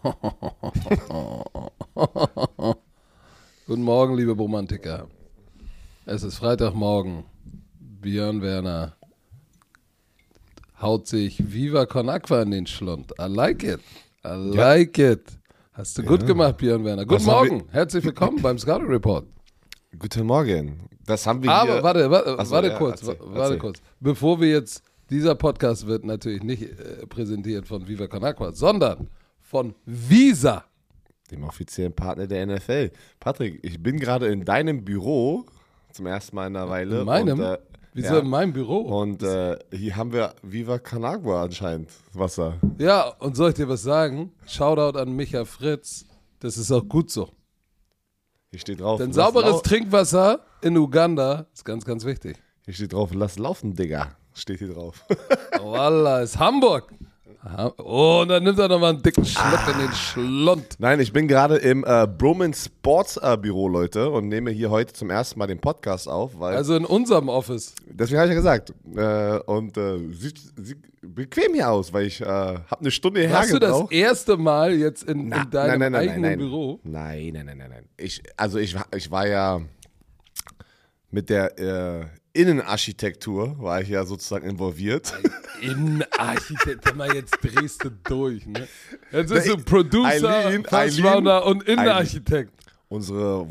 Guten Morgen, liebe Romantiker. Es ist Freitagmorgen. Björn Werner haut sich Viva Con Aqua in den Schlund. I like it. I like it. Hast du gut gemacht, Björn Werner. Guten Was Morgen. Herzlich willkommen beim Scouting Report. Guten Morgen. Das haben wir Aber hier. warte, warte, Ach so, warte ja, kurz, erzähl, wa- warte erzähl. kurz. Bevor wir jetzt, dieser Podcast wird natürlich nicht äh, präsentiert von Viva Con Aqua, sondern von Visa. dem offiziellen Partner der NFL. Patrick, ich bin gerade in deinem Büro zum ersten Mal in einer Weile. In meinem? Und, äh, Wieso ja. in meinem Büro? Und äh, hier haben wir Viva Canagua anscheinend Wasser. Ja, und soll ich dir was sagen? Shoutout an Micha Fritz. Das ist auch gut so. Hier steht drauf. Denn sauberes Trinkwasser in Uganda ist ganz, ganz wichtig. Hier steht drauf, lass laufen, Digga. Steht hier drauf. Voila, ist Hamburg. Ha- Oh, und dann nimmt er nochmal einen dicken Schluck in den Schlund. Nein, ich bin gerade im äh, Broman Sports äh, Büro, Leute, und nehme hier heute zum ersten Mal den Podcast auf, Also in unserem Office. Deswegen habe ich ja gesagt. Äh, und äh, sieht, sieht bequem hier aus, weil ich äh, habe eine Stunde hierher Hast du das erste Mal jetzt in, Na, in deinem nein, nein, eigenen nein. Büro? Nein, nein, nein, nein, nein. Ich, also ich, war- ich war ja mit der äh, Innenarchitektur, war ich ja sozusagen involviert. Innenarchitekt, mal, jetzt drehst du durch, ne? Jetzt du Eileen, Producer, Eileen, First Rounder und Innenarchitekt. Unsere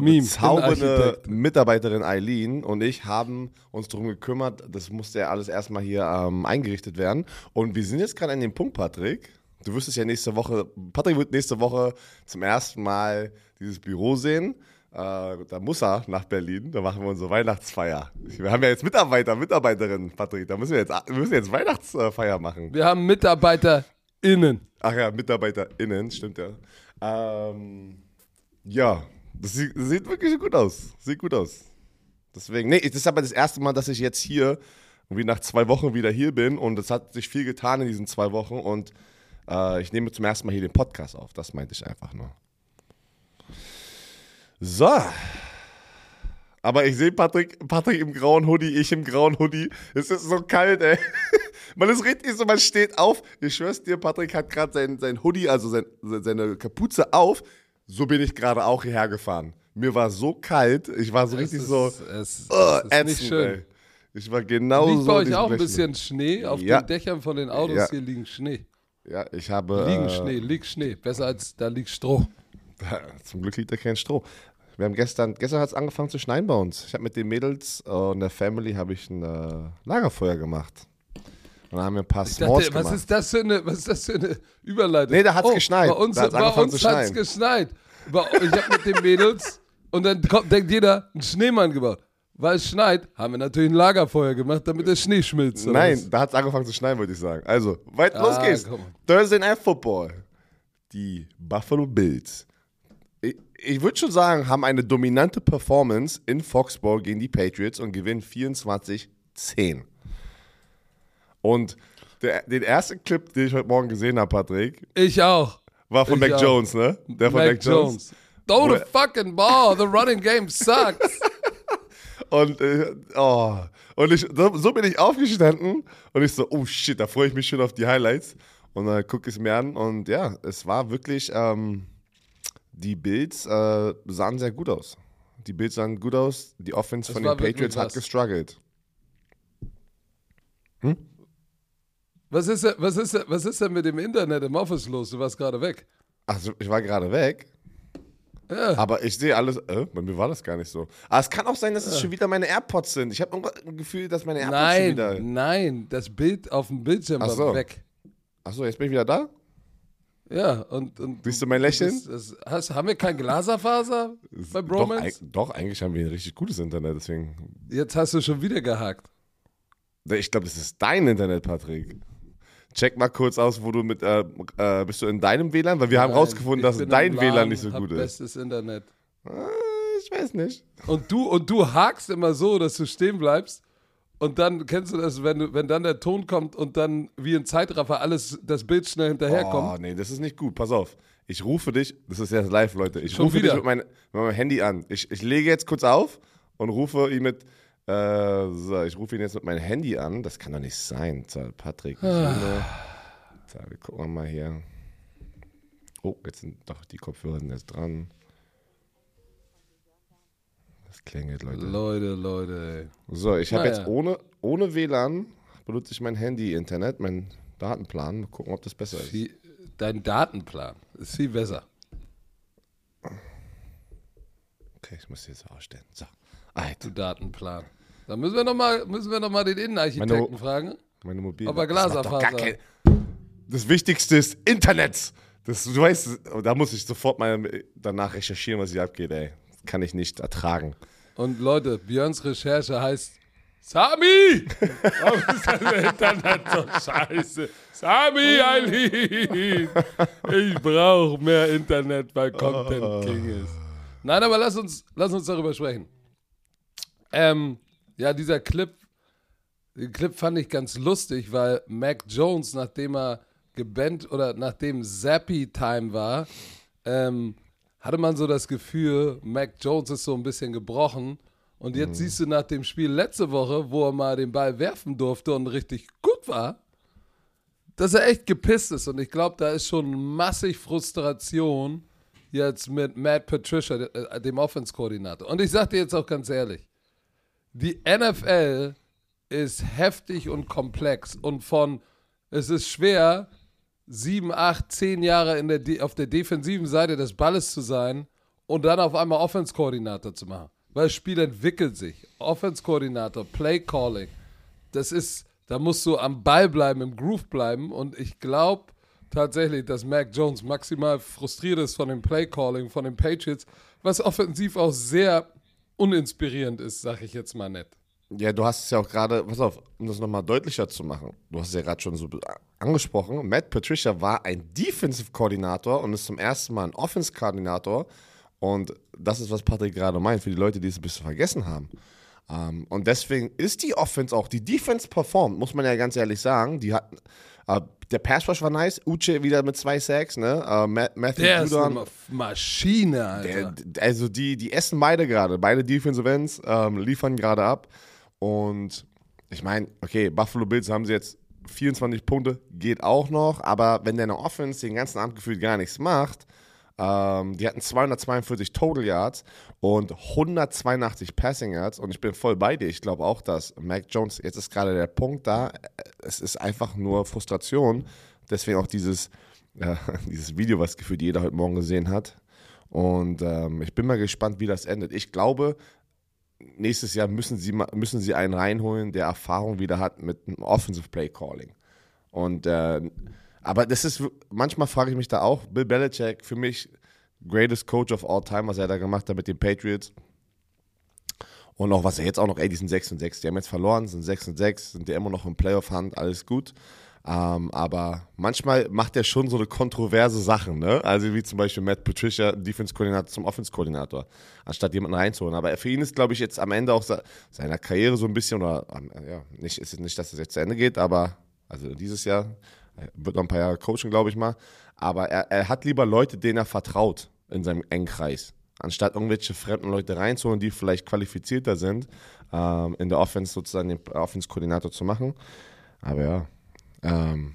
Meme, bezaubernde Innenarchitekt. Mitarbeiterin Eileen und ich haben uns darum gekümmert, das musste ja alles erstmal hier ähm, eingerichtet werden. Und wir sind jetzt gerade an dem Punkt, Patrick. Du wirst es ja nächste Woche, Patrick wird nächste Woche zum ersten Mal dieses Büro sehen. Äh, da muss er nach Berlin, da machen wir unsere Weihnachtsfeier. Wir haben ja jetzt Mitarbeiter, Mitarbeiterinnen, Patrick. Da müssen wir jetzt, wir müssen jetzt Weihnachtsfeier machen. Wir haben MitarbeiterInnen. Ach ja, MitarbeiterInnen, stimmt ja. Ähm, ja, das sieht, das sieht wirklich gut aus. Sieht gut aus. Deswegen, nee, das ist aber das erste Mal, dass ich jetzt hier, wie nach zwei Wochen wieder hier bin und es hat sich viel getan in diesen zwei Wochen und äh, ich nehme zum ersten Mal hier den Podcast auf. Das meinte ich einfach nur. So. Aber ich sehe Patrick, Patrick im grauen Hoodie, ich im grauen Hoodie. Es ist so kalt, ey. Man ist richtig so, man steht auf. Ich schwör's dir, Patrick hat gerade sein, sein Hoodie, also sein, seine Kapuze auf. So bin ich gerade auch hierher gefahren. Mir war so kalt, ich war so Es richtig ist, so es, es uh, ist nicht ätzend, schön. ey. Ich war genau Liegt so. bei euch auch ein bisschen Schnee? Auf Ja. den Dächern von den Autos Ja. hier liegen Schnee. Ja, ich habe. Liegen äh, Schnee, liegt Schnee. Besser als da liegt Stroh. Zum Glück liegt da kein Stroh. Wir haben gestern, gestern hat es angefangen zu schneien bei uns. Ich habe mit den Mädels äh, und der Family habe ich ein äh, Lagerfeuer gemacht. Und dann haben wir ein paar S'mores dachte, was gemacht. ist, das für eine, was ist das für eine Überleitung? Nee, da hat's oh, geschneit. Bei uns, hat's schneien. geschneit. Bei, ich habe mit den Mädels und dann kommt, denkt jeder, einen Schneemann gebaut. Weil es schneit, haben wir natürlich ein Lagerfeuer gemacht, damit der Schnee schmilzt. Nein, was? da hat es angefangen zu schneien, würde ich sagen. Also, weit Ah, los geht's. komm. Thursday Night Football. Die Buffalo Bills. Ich, würde schon sagen, haben eine dominante Performance in Foxborough gegen die Patriots und gewinnen 24-10. Und der, den ersten Clip, den ich heute Morgen gesehen habe, Patrick, Ich auch. war von Ich Mac auch. Jones, ne? Der von Mac, Jones. Throw Wo the fucking ball. The running game sucks. Und, äh, oh. und ich, so, so bin ich aufgestanden und ich so, oh shit, da freue ich mich schon auf die Highlights. Und dann gucke ich es mir an und ja, es war wirklich, ähm, die Bills äh, sahen sehr gut aus. Die Bills sahen gut aus, die Offense Es von den Patriots hat gestruggelt. Was ist, denn- was, ist, was ist denn mit dem Internet im Office los? Du warst gerade weg. Also ich war gerade weg, Ja. aber ich sehe alles, äh, bei mir war das gar nicht so. Aber es kann auch sein, dass es schon wieder meine AirPods sind. Ich habe ein Gefühl, dass meine AirPods schon Nein, wieder... nein, das Bild auf dem Bildschirm Ach war so. weg. Achso, jetzt bin ich wieder da? Ja, und. und Siehst du mein Lächeln? Das, das, hast, haben wir kein Glaserfaser bei Doch, Bromance? eig- doch, eigentlich haben wir ein richtig gutes Internet, deswegen Jetzt hast du schon wieder gehakt. Ich glaube, das ist dein Internet, Patrick. Check mal kurz aus, wo du mit, äh, äh, bist du in deinem WLAN? Weil wir haben Nein, rausgefunden, ich dass dein im WLAN LAN, nicht so gut ist. Bestes Internet. Äh, ich weiß nicht. Und du, und du hakst immer so, dass du stehen bleibst. Und dann kennst du das, wenn, du, wenn dann der Ton kommt und dann wie ein Zeitraffer alles, das Bild schnell Oh, hinterherkommt. nee, das ist nicht gut. Pass auf. Ich rufe dich, das ist jetzt live, Leute. Ich Schon rufe wieder? dich mit, mein, mit meinem Handy an. Ich, ich lege jetzt kurz auf und rufe ihn mit. Äh, so, ich rufe ihn jetzt mit meinem Handy an. Das kann doch nicht sein. Patrick. Ah. So, wir gucken mal hier. Oh, jetzt sind doch die Kopfhörer sind jetzt dran. Das klingelt, Leute. Leute, Leute, ey. So, ich habe Naja. jetzt ohne, ohne WLAN benutze ich mein Handy-Internet, meinen Datenplan. Mal gucken, ob das besser ist. Dein Datenplan ist viel besser. Okay, ich muss jetzt ausstellen. So. Alter, Du Datenplan. Da müssen wir noch mal, müssen wir noch mal den Innenarchitekten Meine- fragen. meine Mobil. Aber Das Glaserfaser. kein- Das Wichtigste ist Internet. Das, du weißt, da muss ich sofort mal danach recherchieren, was hier abgeht, ey. Kann ich nicht ertragen. Und Leute, Björns Recherche heißt Sami! Warum ist das Internet so scheiße? Sami, Eileen! Ich brauche mehr Internet, weil Content King ist. Nein, aber lass uns, lass uns darüber sprechen. Ähm, ja, dieser Clip, den Clip fand ich ganz lustig, weil Mac Jones, nachdem er gebannt oder nachdem Zappy Time war, ähm, hatte man so das Gefühl, Mac Jones ist so ein bisschen gebrochen. Und jetzt siehst du nach dem Spiel letzte Woche, wo er mal den Ball werfen durfte und richtig gut war, dass er echt gepisst ist. Und ich glaube, da ist schon massig Frustration jetzt mit Matt Patricia, äh, dem Offense-Koordinator. Und ich sag dir jetzt auch ganz ehrlich, die NFL ist heftig und komplex und von es ist schwer, sieben, acht, zehn Jahre in der, De- auf der defensiven Seite des Balles zu sein und dann auf einmal Offense-Koordinator zu machen. Weil das Spiel entwickelt sich. Offense-Koordinator, Play-Calling. Das ist, da musst du am Ball bleiben, im Groove bleiben. Und ich glaube tatsächlich, dass Mac Jones maximal frustriert ist von dem Play-Calling, von den Patriots, was offensiv auch sehr uninspirierend ist, sag ich jetzt mal nett. Ja, du hast es ja auch gerade, pass auf, um das nochmal deutlicher zu machen. Du hast es ja gerade schon so angesprochen. Matt Patricia war ein Defensive-Koordinator und ist zum ersten Mal ein Offense-Koordinator. Und das ist, was Patrick gerade meint, für die Leute, die es ein bisschen vergessen haben. Ähm, und deswegen ist die Offense auch, die Defense performt, muss man ja ganz ehrlich sagen. Die hatten, äh, der Pass Rush war nice, Uche wieder mit zwei Sacks, ne? Ma- Matthew Der ist Judon, eine Maschine, Alter. der, also die, die essen beide gerade. Beide Defensive Ends ähm, liefern gerade ab. Und ich meine, okay, Buffalo Bills haben sie jetzt 24 Punkte, geht auch noch. Aber wenn deine Offense den ganzen Abend gefühlt gar nichts macht, ähm, die hatten 242 Total Yards und 182 Passing Yards. Und ich bin voll bei dir. Ich glaube auch, dass Mac Jones, jetzt ist gerade der Punkt da, es ist einfach nur Frustration. Deswegen auch dieses, äh, dieses Video, was gefühlt jeder heute Morgen gesehen hat. Und ähm, ich bin mal gespannt, wie das endet. Ich glaube, nächstes Jahr müssen sie, müssen sie einen reinholen, der Erfahrung wieder hat mit einem Offensive Play Calling. Und äh, aber das ist, manchmal frage ich mich da auch, Bill Belichick, für mich greatest Coach of all time, was er da gemacht hat mit den Patriots. Und auch was er jetzt auch noch, ey, die sind 6 und 6. Die haben jetzt verloren, sind 6 und 6, sind ja immer noch im Playoff-Hand, alles gut. Ähm, aber manchmal macht er schon so eine kontroverse Sachen, ne? Also wie zum Beispiel Matt Patricia, Defense-Koordinator zum Offense-Koordinator, anstatt jemanden reinzuholen. Aber für ihn ist, glaube ich, jetzt am Ende auch se- seiner Karriere so ein bisschen, oder ähm, ja, nicht, ist nicht, dass es jetzt zu Ende geht, aber also dieses Jahr er wird noch ein paar Jahre coachen, glaube ich mal. Aber er, er hat lieber Leute, denen er vertraut in seinem engen. Anstatt irgendwelche fremden Leute reinzuholen, die vielleicht qualifizierter sind, ähm, in der Offense sozusagen den Offense-Koordinator zu machen. Aber ja, ähm,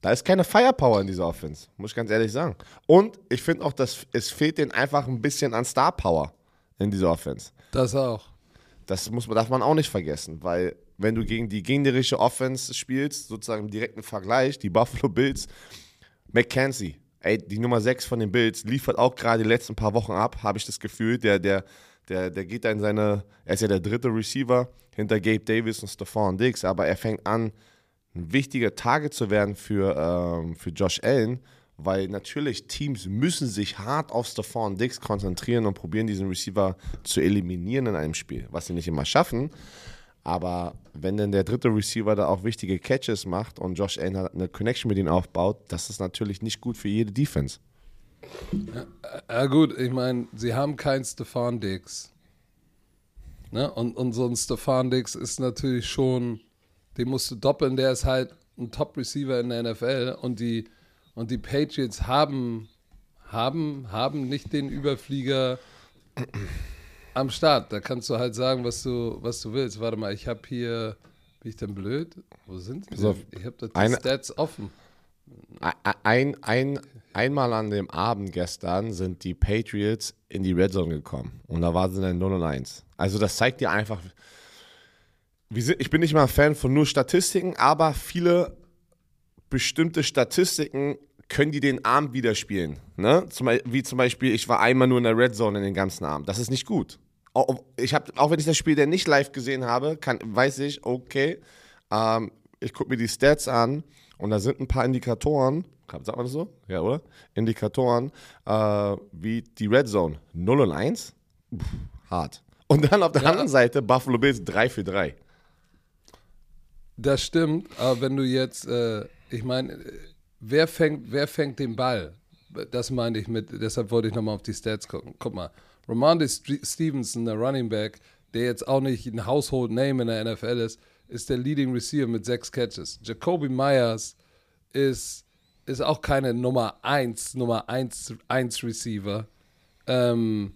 da ist keine Firepower in dieser Offense, muss ich ganz ehrlich sagen. Und ich finde auch, dass es fehlt denen einfach ein bisschen an Star Power in dieser Offense. Das auch. Das muss man, darf man auch nicht vergessen, weil wenn du gegen die gegnerische Offense spielst, sozusagen im direkten Vergleich, die Buffalo Bills, McKenzie, ey, die Nummer 6 von den Bills, liefert auch gerade die letzten paar Wochen ab, habe ich das Gefühl. Der, der, der, der geht da in seine, er ist ja der dritte Receiver hinter Gabe Davis und Stephon Diggs, aber er fängt an, ein wichtiger Target zu werden für, ähm, für Josh Allen, weil natürlich Teams müssen sich hart auf Stephon Diggs konzentrieren und probieren, diesen Receiver zu eliminieren in einem Spiel, was sie nicht immer schaffen. Aber wenn denn der dritte Receiver da auch wichtige Catches macht und Josh Allen eine Connection mit ihm aufbaut, das ist natürlich nicht gut für jede Defense. Ja gut, ich meine, sie haben keinen Stefan Dix. Ne? Und, und so ein Stefan Dix ist natürlich schon, den musst du doppeln, der ist halt ein Top-Receiver in der NFL und die, und die Patriots haben, haben, haben nicht den Überflieger am Start. Da kannst du halt sagen, was du, was du willst. Warte mal, ich habe hier Bin ich denn blöd? Wo sind auf, denn? Ich habe die eine- Stats offen. Ein, ein, einmal an dem Abend gestern sind die Patriots in die Red Zone gekommen. Und da waren sie dann 0 und 1. Also das zeigt dir einfach, ich bin nicht mal ein Fan von nur Statistiken, aber viele bestimmte Statistiken können die den Abend widerspielen. Ne? Zum, wie zum Beispiel, ich war einmal nur in der Red Zone in den ganzen Abend. Das ist nicht gut. Auch, ich hab, auch wenn ich das Spiel dann nicht live gesehen habe, kann, weiß ich, okay, ähm, ich gucke mir die Stats an und da sind ein paar Indikatoren, sagt man das so? Ja, oder? Indikatoren, äh, wie die Red Zone 0 und 1, Pff, hart. Und dann auf der anderen Seite Buffalo Bills 3 für 3. Das stimmt, aber wenn du jetzt, äh, ich meine, äh, wer fängt, wer fängt den Ball? Das meinte ich mit, deshalb wollte ich nochmal auf die Stats gucken. Guck mal, Stre- Stevenson, der Running Back, der jetzt auch nicht ein Household Name in der NFL ist, ist der Leading Receiver mit sechs Catches. Jacoby Myers ist, ist auch keine Nummer 1, Nummer 1, 1 Receiver. Ähm,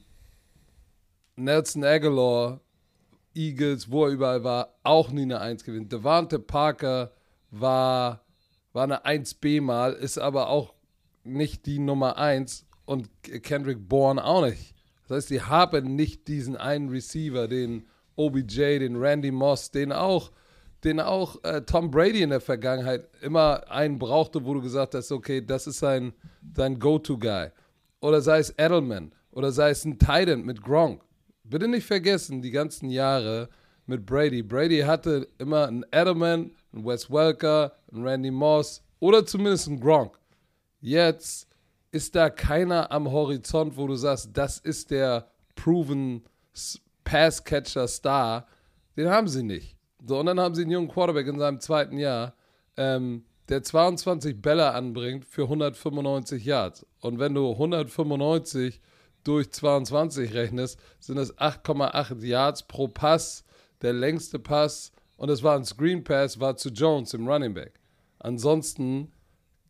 Nelson Aguilar, Eagles, wo er überall war, auch nie eine 1 gewinnt. Devante Parker war, war eine 1B mal, ist aber auch nicht die Nummer 1 und Kendrick Bourne auch nicht. Das heißt, die haben nicht diesen einen Receiver, den OBJ, den Randy Moss, den auch, den auch äh, Tom Brady in der Vergangenheit immer einen brauchte, wo du gesagt hast, okay, das ist sein, sein Go-To-Guy. Oder sei es Edelman oder sei es ein Titan mit Gronk. Bitte nicht vergessen, die ganzen Jahre mit Brady. Brady hatte immer einen Edelman, einen Wes Welker, einen Randy Moss oder zumindest einen Gronk. Jetzt ist da keiner am Horizont, wo du sagst, das ist der proven Pass-Catcher-Star. Den haben sie nicht. So, und dann haben sie einen jungen Quarterback in seinem zweiten Jahr, ähm, der 22 Bälle anbringt für 195 Yards. Und wenn du 195 durch 22 rechnest, sind es 8,8 Yards pro Pass. Der längste Pass, und es war ein Screen Pass, war zu Jones im Running Back. Ansonsten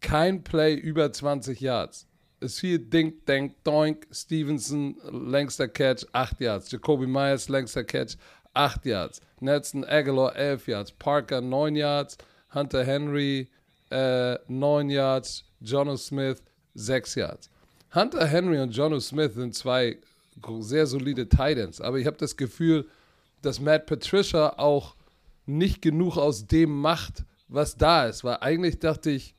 kein Play über 20 Yards. Es fiel Dink, Dank, Doink, Stevenson, längster Catch, 8 Yards. Jacoby Myers, längster Catch, 8 Yards. Nelson Aguilar, 11 Yards. Parker, 9 Yards. Hunter Henry, äh, 9 Yards. Jono Smith, 6 Yards. Hunter Henry und Jono Smith sind zwei sehr solide Titans, aber ich habe das Gefühl, dass Matt Patricia auch nicht genug aus dem macht, was da ist. Weil eigentlich dachte ich,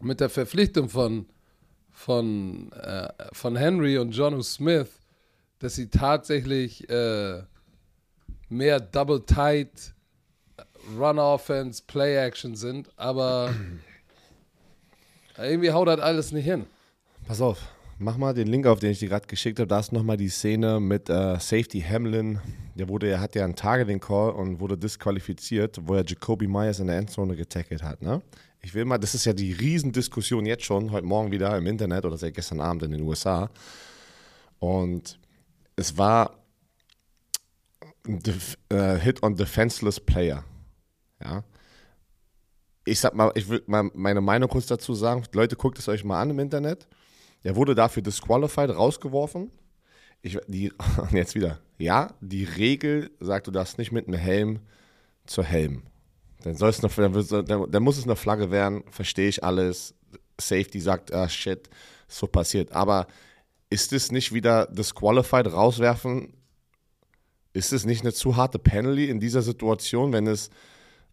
mit der Verpflichtung von, von, äh, von Henry und Jono Smith, dass sie tatsächlich äh, mehr Double Tight, Run Offense, Play Action sind, aber irgendwie haut das alles nicht hin. Pass auf, mach mal den Link auf, den ich dir gerade geschickt habe. Da ist nochmal die Szene mit äh, Safety Hamlin. Der wurde, er hat ja einen Targeting Call und wurde disqualifiziert, wo er Jacoby Myers in der Endzone getackelt hat. Ne? Ich will mal, das ist ja die Riesendiskussion jetzt schon, heute Morgen wieder im Internet oder seit gestern Abend in den USA. Und es war ein Def äh, Hit on Defenseless Player. Ja. Ich sag mal, ich will mal meine Meinung kurz dazu sagen. Leute, guckt es euch mal an im Internet. Er wurde dafür disqualified, rausgeworfen. Ich, die, jetzt wieder. Ja, die Regel sagt, du darfst nicht mit einem Helm zur Helm. Dann, soll's noch, dann, dann, muss es eine Flagge werden, verstehe ich alles. Safety sagt, ah shit, so passiert. Aber ist es nicht wieder disqualified rauswerfen? Ist es nicht eine zu harte Penalty in dieser Situation, wenn es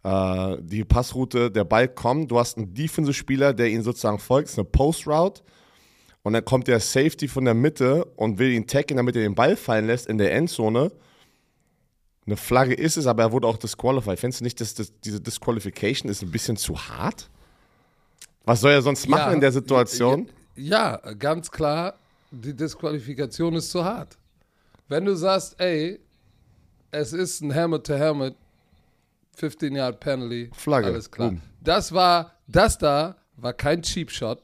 äh, die Passroute, der Ball kommt, du hast einen Defensive-Spieler, der ihn sozusagen folgt, eine Post-Route und dann kommt der Safety von der Mitte und will ihn taggen, damit er den Ball fallen lässt in der Endzone. Eine Flagge ist es, aber er wurde auch disqualified. Findest du nicht, dass das, diese Disqualification ist ein bisschen zu hart? Was soll er sonst machen Ja, in der Situation? Ja, ganz klar, die Disqualifikation ist zu hart. Wenn du sagst, ey, es ist ein Helmet-to-Helmet, 15 Yard Penalty, Flagge, alles klar. boom. Das war, das da war kein Cheap Shot.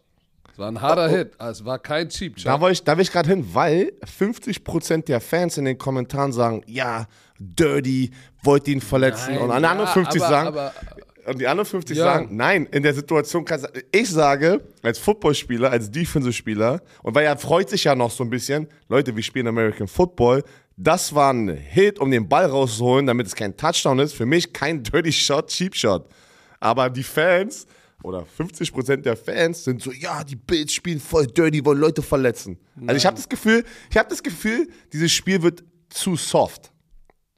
Es war ein harder Hit, es war kein Cheap Shot. Da wollte ich, da will ich gerade hin, weil 50% der Fans in den Kommentaren sagen, ja, dirty, wollte ihn verletzen. Nein, und anderen ja, 50 aber- sagen, aber- und die anderen 50 Ja. sagen, nein, in der Situation kannst ich sage, als Footballspieler, als Defensive-Spieler, und weil er freut sich ja noch so ein bisschen, Leute, wir spielen American Football, Das war ein Hit, um den Ball rauszuholen, damit es kein Touchdown ist. Für mich kein Dirty Shot, Cheap Shot. Aber die Fans oder 50% der Fans sind so, ja, die Bills spielen voll dirty, wollen Leute verletzen. Also ich habe das Gefühl, ich habe das Gefühl, dieses Spiel wird zu soft.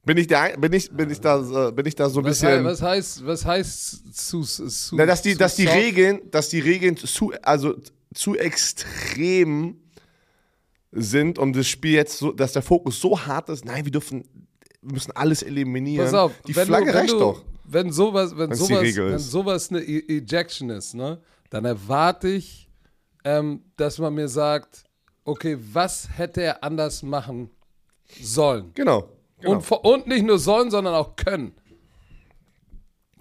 Bin ich, der, bin ich, bin ich, da, bin ich da so ein Was, bisschen. hei- was heißt, was heißt zu, zu Na, dass die, dass die soft? Regeln, dass die Regeln zu, also zu extrem sind, um das Spiel jetzt so, dass der Fokus so hart ist. Nein, wir dürfen, wir müssen alles eliminieren. Pass auf, die Flagge du, reicht du, doch. Wenn sowas, wenn Wenn's sowas, wenn sowas eine E- Ejection ist, ne, dann erwarte ich, ähm, dass man mir sagt, okay, was hätte er anders machen sollen? Genau. genau. Und, und nicht nur sollen, sondern auch können.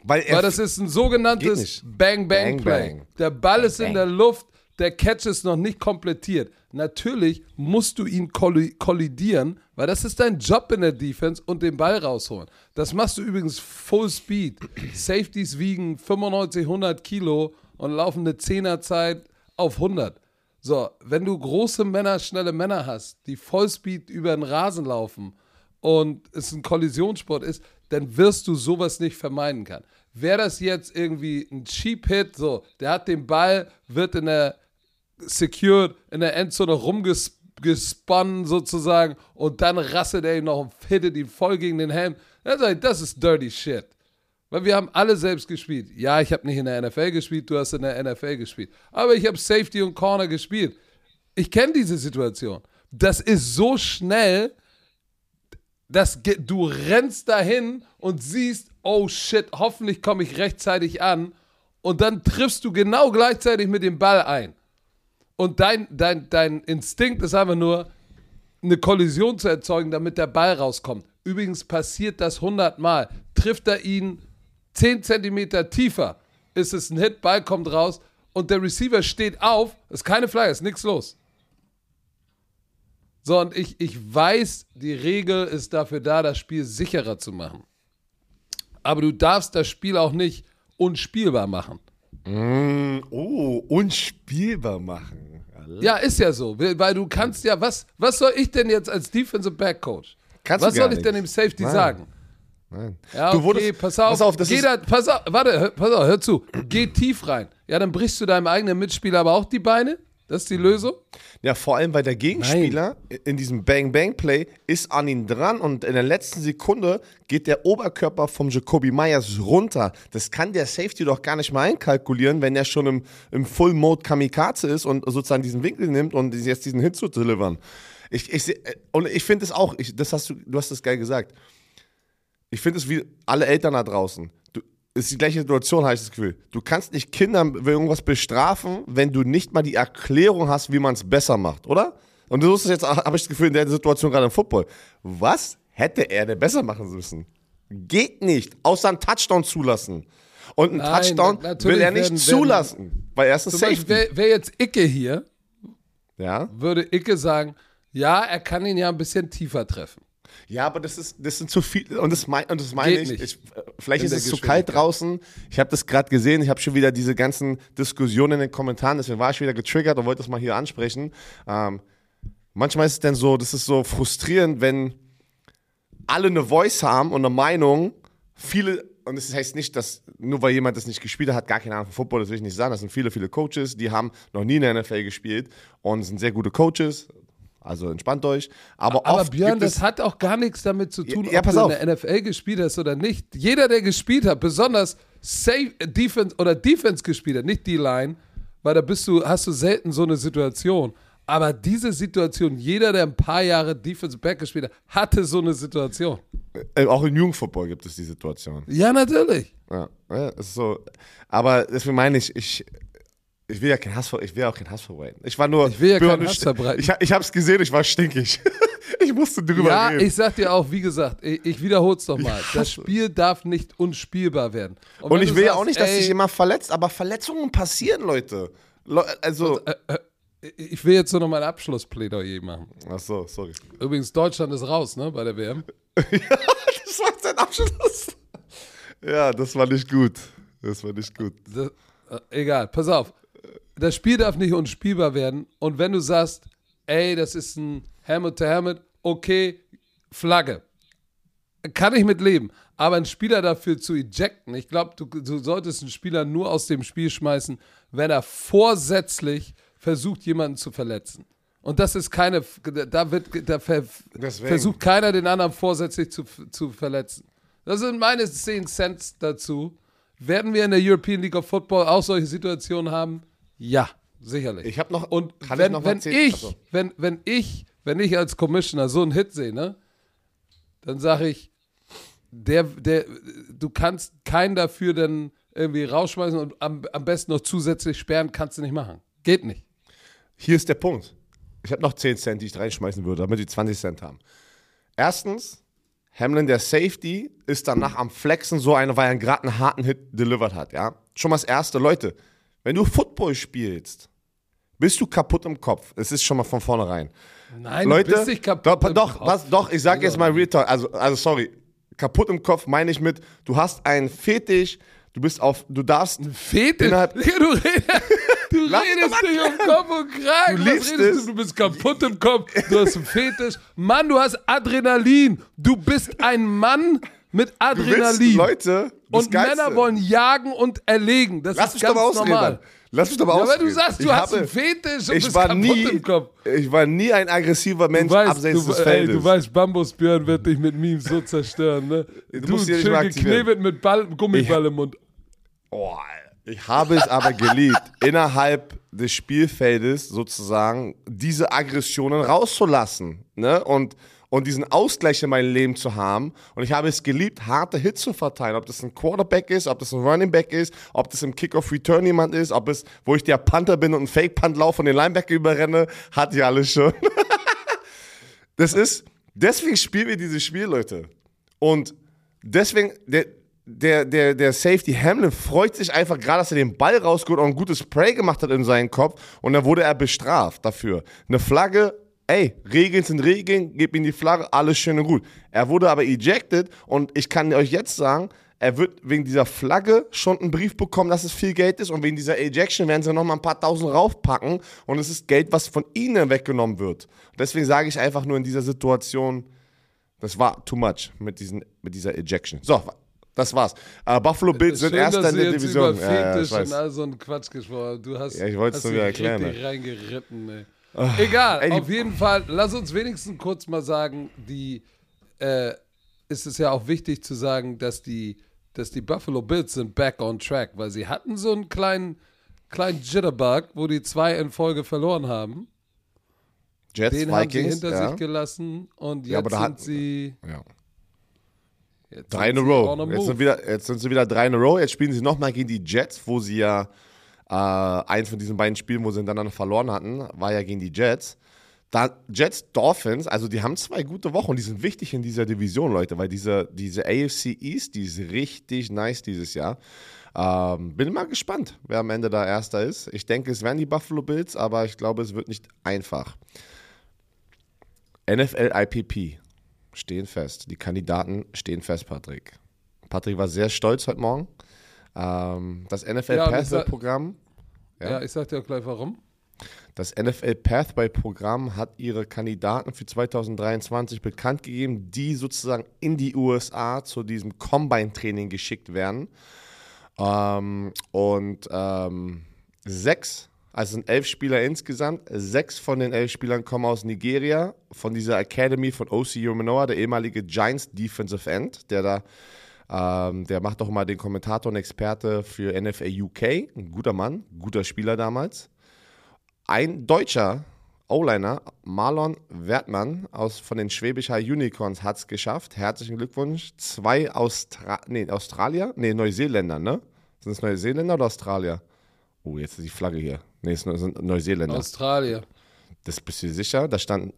weil Weil das ist ein sogenanntes. Bang-Bang-Play. Bang, bang. Der Ball ist in bang. der Luft, der Catch ist noch nicht komplettiert. Natürlich musst du ihn kolli kollidieren, weil das ist dein Job in der Defense und den Ball rausholen. Das machst du übrigens Full Speed. Safeties wiegen 95, 100 Kilo und laufen eine Zehnerzeit auf 100. So, wenn du große Männer, schnelle Männer hast, die Vollspeed über den Rasen laufen und es ein Kollisionssport ist, dann wirst du sowas nicht vermeiden können. Wäre das jetzt irgendwie ein Cheap Hit, so, der hat den Ball, wird in der secured, in der Endzone rumgesponnen sozusagen und dann rasselt er ihn noch und hittet ihn voll gegen den Helm. Dann sag ich, das ist dirty shit. Weil wir haben alle selbst gespielt. Ja, ich habe nicht in der NFL gespielt, du hast in der NFL gespielt. Aber ich habe Safety und Corner gespielt. Ich kenne diese Situation. Das ist so schnell, dass du rennst dahin und siehst, oh shit, hoffentlich komme ich rechtzeitig an. Und dann triffst du genau gleichzeitig mit dem Ball ein. Und dein, dein, dein Instinkt ist einfach nur, eine Kollision zu erzeugen, damit der Ball rauskommt. Übrigens passiert das 100 Mal. Trifft er ihn 10 Zentimeter tiefer, ist es ein Hit, Ball kommt raus und der Receiver steht auf, ist keine Flagge, ist nichts los. So, und ich, ich weiß, die Regel ist dafür da, das Spiel sicherer zu machen. Aber du darfst das Spiel auch nicht unspielbar machen. Oh, unspielbar machen. Ja, ist ja so, weil du kannst ja, was, was soll ich denn jetzt als Defensive Back Coach? Kannst was du gar soll ich denn dem. Safety Nein. sagen? Nein. Ja, Du okay, wurdest- pass auf, pass auf, das geh ist- da, pass auf, warte, hör, pass auf, hör zu, geh tief rein. Ja, dann brichst du deinem eigenen Mitspieler aber auch die Beine? Das ist die Lösung? Ja, vor allem, weil der Gegenspieler in diesem Bang-Bang-Play ist an ihn dran und in der letzten Sekunde geht der Oberkörper vom Jacoby Myers runter. Das kann der Safety doch gar nicht mal einkalkulieren, wenn er schon im, im Full-Mode Kamikaze ist und sozusagen diesen Winkel nimmt und jetzt diesen Hit zu delivern. Ich, ich, seh- und ich finde es auch, ich, das hast du, du hast das geil gesagt. Ich finde es wie alle Eltern da draußen. Ist die gleiche Situation, habe ich das Gefühl. Du kannst nicht Kindern irgendwas bestrafen, wenn du nicht mal die Erklärung hast, wie man es besser macht, oder? Und so ist es jetzt, habe ich das Gefühl, in der Situation gerade im Football. Was hätte er denn besser machen müssen? Geht nicht, außer einen Touchdown zulassen. Und einen Nein, Touchdown will er nicht werden- zulassen, weil er ist ein Safety. Wäre wär jetzt Icke hier, Ja? würde Icke sagen, ja, er kann ihn ja ein bisschen tiefer treffen. Ja, aber das ist, das sind zu viele und das, mein, und das meine ich. ich. Vielleicht ist es zu kalt draußen. Ich habe das gerade gesehen. Ich habe schon wieder diese ganzen Diskussionen in den Kommentaren. Deswegen war ich wieder getriggert und wollte das mal hier ansprechen. Ähm, manchmal ist es dann so, das ist so frustrierend, wenn alle eine Voice haben und eine Meinung. Viele und das heißt nicht, dass nur weil jemand das nicht gespielt hat, hat gar keine Ahnung von Football, das will ich nicht sagen. Das sind viele, viele Coaches, die haben noch nie in der NFL gespielt und sind sehr gute Coaches. Also entspannt euch. Aber, Aber Björn, das hat auch gar nichts damit zu tun, Ja, ob du auf. in der NFL gespielt hast oder nicht. Jeder, der gespielt hat, besonders Safe, äh, Defense oder Defense gespielt hat, nicht die Line, weil da bist du, hast du selten so eine Situation. Aber diese Situation, jeder, der ein paar Jahre Defense Back gespielt hat, hatte so eine Situation. Äh, auch im Jugendfootball gibt es die Situation. Ja, natürlich. Ja, ja ist so. Aber deswegen meine ich, ich, ich will ja kein Hass, ich will auch kein Hass verbreiten. Ich war nur. Ich will ja keinen Hass verbreiten. Ich, ich hab's gesehen, ich war stinkig. ich musste drüber Ja, reden. ich sag dir auch, wie gesagt, ich, ich wiederhole es nochmal. Das Spiel darf nicht unspielbar werden. Und wenn ich will ja sagst, auch nicht, dass sich jemand verletzt, aber Verletzungen passieren, Leute. Le also. Ich will jetzt nur noch mein Abschlussplädoyer machen. Ach so, sorry. Übrigens, Deutschland ist raus, ne, bei der WM. Das war sein Abschluss. Ja, das war nicht gut. Das war nicht gut. Das, äh, egal, pass auf. Das Spiel darf nicht unspielbar werden. Und wenn du sagst, ey, das ist ein Helmet to Helmet, okay, Flagge. Kann ich mit leben. Aber einen Spieler dafür zu ejecten, ich glaube, du, du solltest einen Spieler nur aus dem Spiel schmeißen, wenn er vorsätzlich versucht, jemanden zu verletzen. Und das ist keine, da wird, da ver, versucht keiner den anderen vorsätzlich zu, zu verletzen. Das sind meine 10 Cent dazu. Werden wir in der European League of Football auch solche Situationen haben? Ja, sicherlich. Ich habe noch. Und wenn ich, wenn, ich wenn, wenn ich, wenn ich als Commissioner so einen Hit sehe, ne, dann sage ich, der, der, du kannst keinen dafür dann irgendwie rausschmeißen und am, am besten noch zusätzlich sperren, kannst du nicht machen. Geht nicht. Hier ist der Punkt. Ich habe noch 10 Cent, die ich reinschmeißen würde, damit die 20 Cent haben. Erstens, Hamlin, der Safety, ist danach am Flexen so einer, weil er gerade einen harten Hit delivered hat, ja. Schon mal das Erste. Leute, wenn du Football spielst, bist du kaputt im Kopf. Es ist schon mal von vornherein. Nein, Leute, du bist nicht kaputt doch, im doch, Kopf. was, doch, ich sag jetzt mal Real Talk. Also, also sorry, kaputt im Kopf meine ich mit, du hast einen Fetisch, du bist auf, du darfst Fetisch? innerhalb- Digga, du redest, du redest dich um. Kopf und Kragen. Du Was redest es. du? Du bist kaputt im Kopf. Du hast einen Fetisch. Mann, du hast Adrenalin. Du bist ein Mann mit Du willst, Adrenalin. Leute, und Geilste. Männer wollen jagen und erlegen. Das Lass ist mich ganz doch mal ausreden. normal. Lass mich doch mal Ja, ausreden. aber du sagst, du Ich hast habe- einen Fetisch und ich bist war nie, im Kopf. Ich war nie ein aggressiver Mensch Du weißt, abseits du, des ey, Feldes. du weißt, Bambusbjörn wird dich mit Memes so zerstören, ne? Du, musst nicht schön geknebelt mit Ball, Gummiball im Mund. Oh, ich habe es aber geliebt, innerhalb des Spielfeldes sozusagen diese Aggressionen rauszulassen ne? und, und diesen Ausgleich in meinem Leben zu haben. Und ich habe es geliebt, harte Hits zu verteilen. Ob das ein Quarterback ist, ob das ein Running Back ist, ob das im Kickoff-Return jemand ist, ob es, wo ich der Panther bin und einen Fake-Punt laufe und den Linebacker überrenne, hat ja alles schon. das ist, deswegen spielen wir dieses Spiel, Leute. Und deswegen, der, der, der, der Safety Hamlin freut sich einfach gerade, dass er den Ball rausgeholt und ein gutes Spray gemacht hat in seinen Kopf. Und dann wurde er bestraft dafür. Eine Flagge, ey, Regeln sind Regeln, gib ihm die Flagge, alles schön und gut. Er wurde aber ejected und ich kann euch jetzt sagen, er wird wegen dieser Flagge schon einen Brief bekommen, dass es viel Geld ist und wegen dieser Ejection werden sie nochmal ein paar tausend raufpacken und es ist Geld, was von ihnen weggenommen wird. Deswegen sage ich einfach nur in dieser Situation, das war too much mit, diesen, mit dieser Ejection. So, das war's. Äh, Buffalo Bills sind Erster dass in der Division. Über Ja, ja, ich weiß. und all so einen Quatsch gesprochen. Du hast, Ja, ich wollte es nur wieder erklären, richtig reingeritten, ey. Egal, ey, auf jeden Fall, lass uns wenigstens kurz mal sagen, die, äh, ist es ja auch wichtig zu sagen, dass die, dass die Buffalo Bills sind back on track, weil sie hatten so einen kleinen, kleinen Jitterbug, wo die zwei in Folge verloren haben. Jets, Den haben sie Vikings. hinter ja. sich gelassen und jetzt Ja, sind hat- sie ja. jetzt Drei in a row. Jetzt sind, wieder, jetzt sind sie wieder drei in a row. Jetzt spielen sie nochmal gegen die Jets, wo sie ja äh, eins von diesen beiden Spielen, wo sie hintereinander verloren hatten, war ja gegen die Jets. Da, Jets, Dolphins, also die haben zwei gute Wochen die sind wichtig in dieser Division, Leute, weil diese, diese AFC East, die ist richtig nice dieses Jahr. Ähm, bin mal gespannt, wer am Ende da Erster ist. Ich denke, es werden die Buffalo Bills, aber ich glaube, es wird nicht einfach. NFL IPP stehen fest. Die Kandidaten stehen fest, Patrick. Patrick war sehr stolz heute Morgen. Ähm, das NFL Ja, und ich Pathway sag- Programm, Ja, ich sag dir auch gleich warum. das NFL Pathway Programm hat ihre Kandidaten für 2023 bekannt gegeben, die sozusagen in die USA zu diesem Combine Training geschickt werden. Ähm, und ähm, sechs, also sind elf Spieler insgesamt, sechs von den elf Spielern kommen aus Nigeria, von dieser Academy von O.C. Umanoa, der ehemalige Giants Defensive End, der da, ähm, der macht doch mal den Kommentator und Experte für NFL UK, ein guter Mann, guter Spieler damals. Ein deutscher O-Liner, Marlon Wertmann aus, von den Schwäbisch High Unicorns hat es geschafft. Herzlichen Glückwunsch. Zwei Austra nee, Australier, nee, Neuseeländer, ne? Sind es Neuseeländer oder Australier? Oh, jetzt ist die Flagge hier. Nee, es sind Neuseeländer. Australier. Das bist du sicher? Da stand.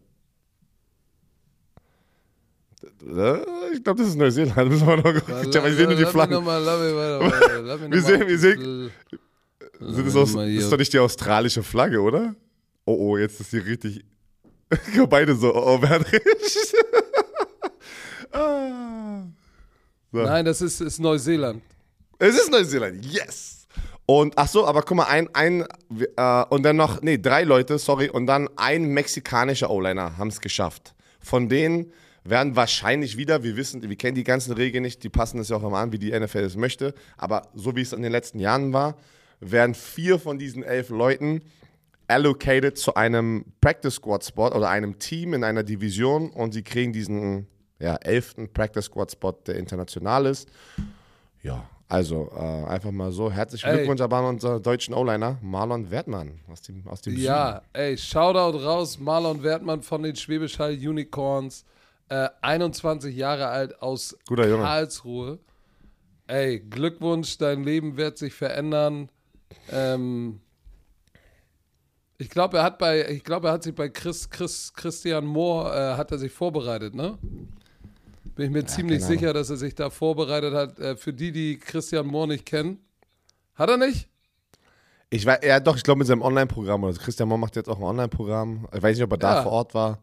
Äh, Ich glaube, das ist Neuseeland. Da müssen wir noch gucken. Ja, wir sehen nur die Flaggen. Wir sehen- wir sehen- Sind das, aus, das ist doch nicht die australische Flagge, oder? Oh, oh, jetzt ist die richtig. Beide so, oh, oh, wer hat recht? ah. so. Nein, das ist, ist Neuseeland. Es ist Neuseeland, yes! Und ach so, aber guck mal, ein, ein äh, und dann noch, nee, drei Leute, sorry, und dann ein mexikanischer O-Liner haben es geschafft. Von denen werden wahrscheinlich wieder, wir wissen, wir kennen die ganzen Regeln nicht, die passen es ja auch immer an, wie die NFL es möchte, aber so wie es in den letzten Jahren war, werden vier von diesen elf Leuten allocated zu einem Practice Squad Spot oder einem Team in einer Division und sie kriegen diesen ja, elften Practice Squad Spot, der international ist. Ja, also äh, einfach mal so. Herzlichen Ey. Glückwunsch an unseren deutschen O-Liner, Marlon Wertmann aus dem, aus dem Süden. Ja, ey, Shoutout raus, Marlon Wertmann von den Schwäbisch Hall Unicorns, äh, 21 Jahre alt aus. Karlsruhe. Ey, Glückwunsch, dein Leben wird sich verändern. Ähm, ich glaube, er hat bei, ich glaube, er hat sich bei Chris, Chris, Christian Mohr, äh, hat er sich vorbereitet, ne? Bin ich mir ziemlich keine Ahnung. sicher, dass er sich da vorbereitet hat. Äh, für die, die Christian Mohr nicht kennen. Hat er nicht? Ich weiß, ja doch, ich glaube mit seinem Online-Programm. Also Christian Mohr macht jetzt auch ein Online-Programm. Ich weiß nicht, ob er da Ja. vor Ort war.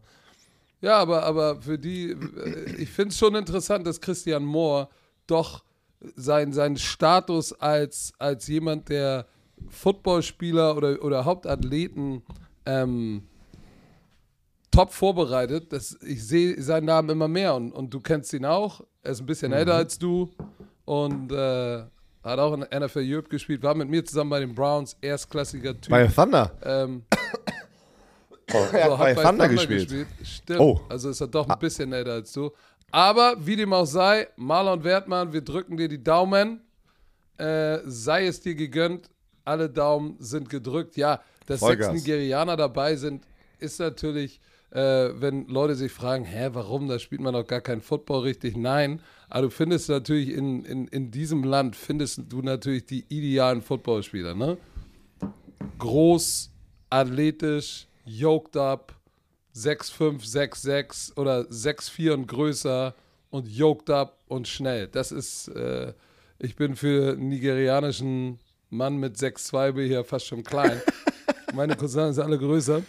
Ja, aber, aber für die, äh, ich finde es schon interessant, dass Christian Mohr doch sein, seinen Status als, als jemand, der Footballspieler oder, oder Hauptathleten ähm, top vorbereitet. Das, ich sehe seinen Namen immer mehr und, und du kennst ihn auch. Er ist ein bisschen älter als du und äh, hat auch in der NFL Europe gespielt, war mit mir zusammen bei den Browns, erstklassiger Typ. Bei Thunder. ähm, er so, hat bei, Thunder, gespielt. Stimmt. Oh. Also ist er doch ein bisschen älter als du. Aber wie dem auch sei, Marlon Wertmann, wir drücken dir die Daumen. Äh, sei es dir gegönnt. Alle Daumen sind gedrückt. Ja, dass Vollgas. sechs Nigerianer dabei sind, ist natürlich, äh, wenn Leute sich fragen, hä, warum, da spielt man doch gar keinen Football richtig. Nein, aber du findest natürlich in, in, in diesem Land, findest du natürlich die idealen Footballspieler, ne? Groß, athletisch, yoked up, 6'5, 6'6 oder 6'4 und größer und yoked up und schnell. Das ist, äh, ich bin für einen nigerianischen Mann mit 6'2 bin ich ja fast schon klein. Meine Cousins sind alle größer.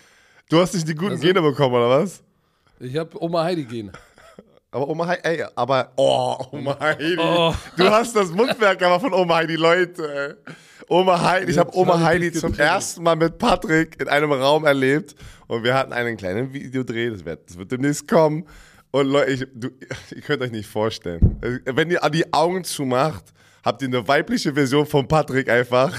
Du hast nicht die guten Also- Gene bekommen, oder was? Ich habe Oma Heidi gehen. Aber Oma Heidi, ey, aber, oh, Oma Heidi. Oh. Du hast das Mundwerk aber von Oma Heidi, Leute. ey. Oma Heidi, ich habe Oma Heidi zum ersten Mal mit Patrick in einem Raum erlebt und wir hatten einen kleinen Videodreh, das wird, das wird demnächst kommen. Und Leute, ich, du, ihr könnt euch nicht vorstellen. Wenn ihr die Augen zumacht, habt ihr eine weibliche Version von Patrick einfach,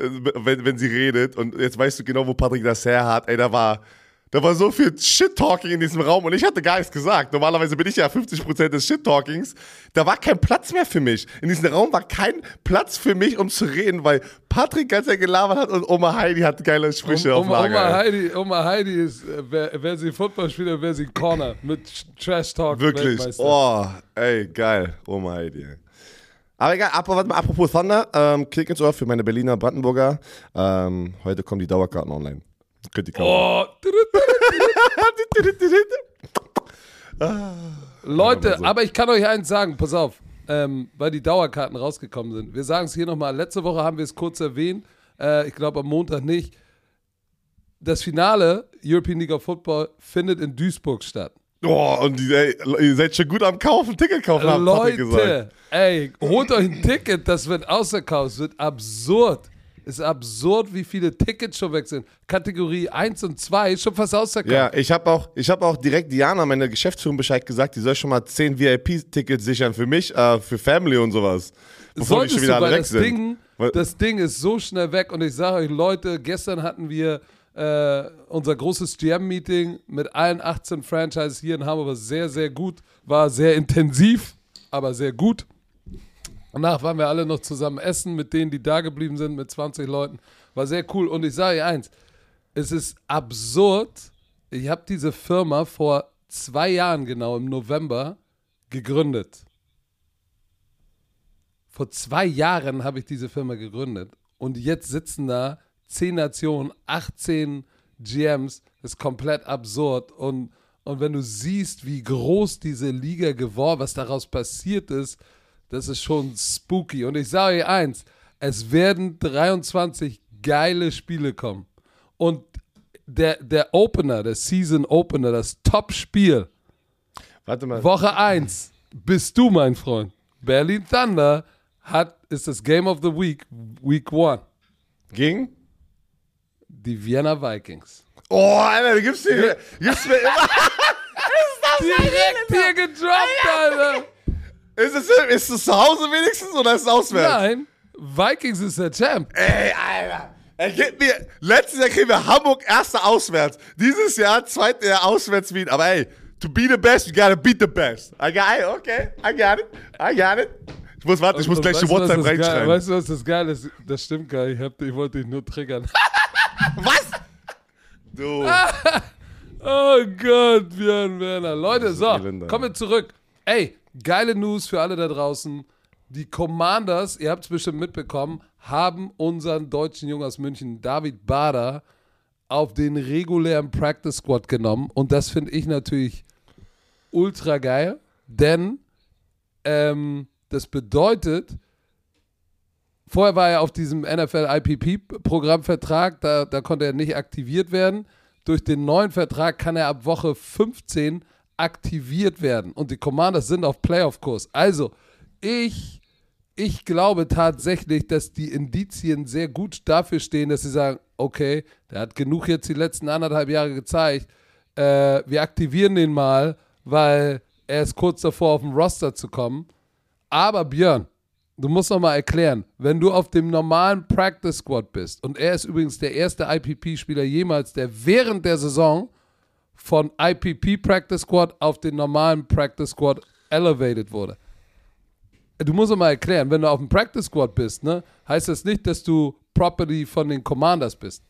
äh, wenn, wenn sie redet. Und jetzt weißt du genau, wo Patrick das her hat. Ey, da war, da war so viel Shit-Talking in diesem Raum und ich hatte gar nichts gesagt. Normalerweise bin ich ja 50% des Shit-Talkings. Da war kein Platz mehr für mich. In diesem Raum war kein Platz für mich, um zu reden, weil Patrick ganz ja gelabert hat und Oma Heidi hat geile Sprüche auf Oma, Lager. Oma. Heidi, Oma Heidi ist, äh, wer, wer sie Football spielt, wäre sie Corner mit Trash Talk. Wirklich. Oh, ey, geil. Oma Heidi. Aber egal, warte mal, apropos Thunder, ähm, klick ins Ohr für meine Berliner Brandenburger. Ähm, heute kommen die Dauerkarten online. Könnt ihr kaufen. Oh. Leute, aber ich kann euch eins sagen, pass auf, ähm, weil die Dauerkarten rausgekommen sind. Wir sagen es hier nochmal. Letzte Woche haben wir es kurz erwähnt. Äh, ich glaube am Montag nicht. Das Finale European League of Football findet in Duisburg statt. Oh, und die, ey, ihr seid schon gut am Kaufen, Ticket kaufen, haben Patrick gesagt. Leute, ey, holt euch ein Ticket, das wird ausverkauft, es wird absurd. Es ist absurd, wie viele Tickets schon weg sind. Kategorie 1 und 2 ist schon fast ausverkauft. Ja, ich habe auch, ich hab auch direkt Diana, meine Geschäftsführung, Bescheid gesagt, die soll schon mal 10 VIP-Tickets sichern für mich, äh, für Family und sowas. Bevor die Solltest schon wieder du, alle weg das sind. Ding, das Ding ist so schnell weg und ich sage euch, Leute, gestern hatten wir äh, unser großes GM-Meeting mit allen 18 Franchises hier in Hamburg, war sehr, sehr gut, war sehr intensiv, aber sehr gut. Danach waren wir alle noch zusammen essen mit denen, die da geblieben sind, mit 20 Leuten. War sehr cool. Und ich sage euch eins, es ist absurd. Ich habe diese Firma vor zwei Jahren genau im November gegründet. Vor zwei Jahren habe ich diese Firma gegründet. Und jetzt sitzen da 10 Nationen, 18 GMs. Das ist komplett absurd. Und, und wenn du siehst, wie groß diese Liga geworden, was daraus passiert ist, das ist schon spooky. Und ich sage euch eins, es werden 23 geile Spiele kommen. Und der, der Opener, der Season Opener, das Top-Spiel, Warte mal. Woche 1 bist du, mein Freund. Berlin Thunder hat, ist das Game of the Week, Week 1. Ging? Die Vienna Vikings. Oh, Alter, du gibst mir, gibst mir immer. Direkt hier gedroppt, Alter. Ist es, ist es zu Hause wenigstens oder ist es auswärts? Nein, Vikings ist der Champ. Ey, Alter. Er gibt mir, letztes Jahr kriegen wir Hamburg erster auswärts. Dieses Jahr zweite Jahr auswärts Wien. Aber ey, to be the best, you gotta beat the best. I got it, okay. I got it. I got it. Ich muss warten, ich muss gleich die was WhatsApp das geil- reinschreiben. Weißt du, was das geil ist? Das stimmt gar nicht. Ich, hab, ich wollte dich nur triggern. Was? Du. Oh Gott, Björn Werner. Leute, so, kommen wir zurück. Ey, geile News für alle da draußen. Die Commanders, ihr habt es bestimmt mitbekommen, haben unseren deutschen Jungen aus München, David Bader, auf den regulären Practice Squad genommen. Und das finde ich natürlich ultra geil, denn ähm, das bedeutet, vorher war er auf diesem NFL IPP-Programmvertrag, da, da konnte er nicht aktiviert werden. Durch den neuen Vertrag kann er ab Woche 15 aktiviert werden. Und die Commanders sind auf Playoff-Kurs. Also, ich, ich glaube tatsächlich, dass die Indizien sehr gut dafür stehen, dass sie sagen, okay, der hat genug jetzt die letzten anderthalb Jahre gezeigt. Äh, wir aktivieren den mal, weil er ist kurz davor, auf den Roster zu kommen. Aber Björn, du musst noch mal erklären, wenn du auf dem normalen Practice Squad bist, und er ist übrigens der erste IPP-Spieler jemals, der während der Saison von IPP Practice Squad auf den normalen Practice Squad elevated wurde. Du musst noch mal erklären, wenn du auf dem Practice Squad bist, ne, heißt das nicht, dass du Property von den Commanders bist.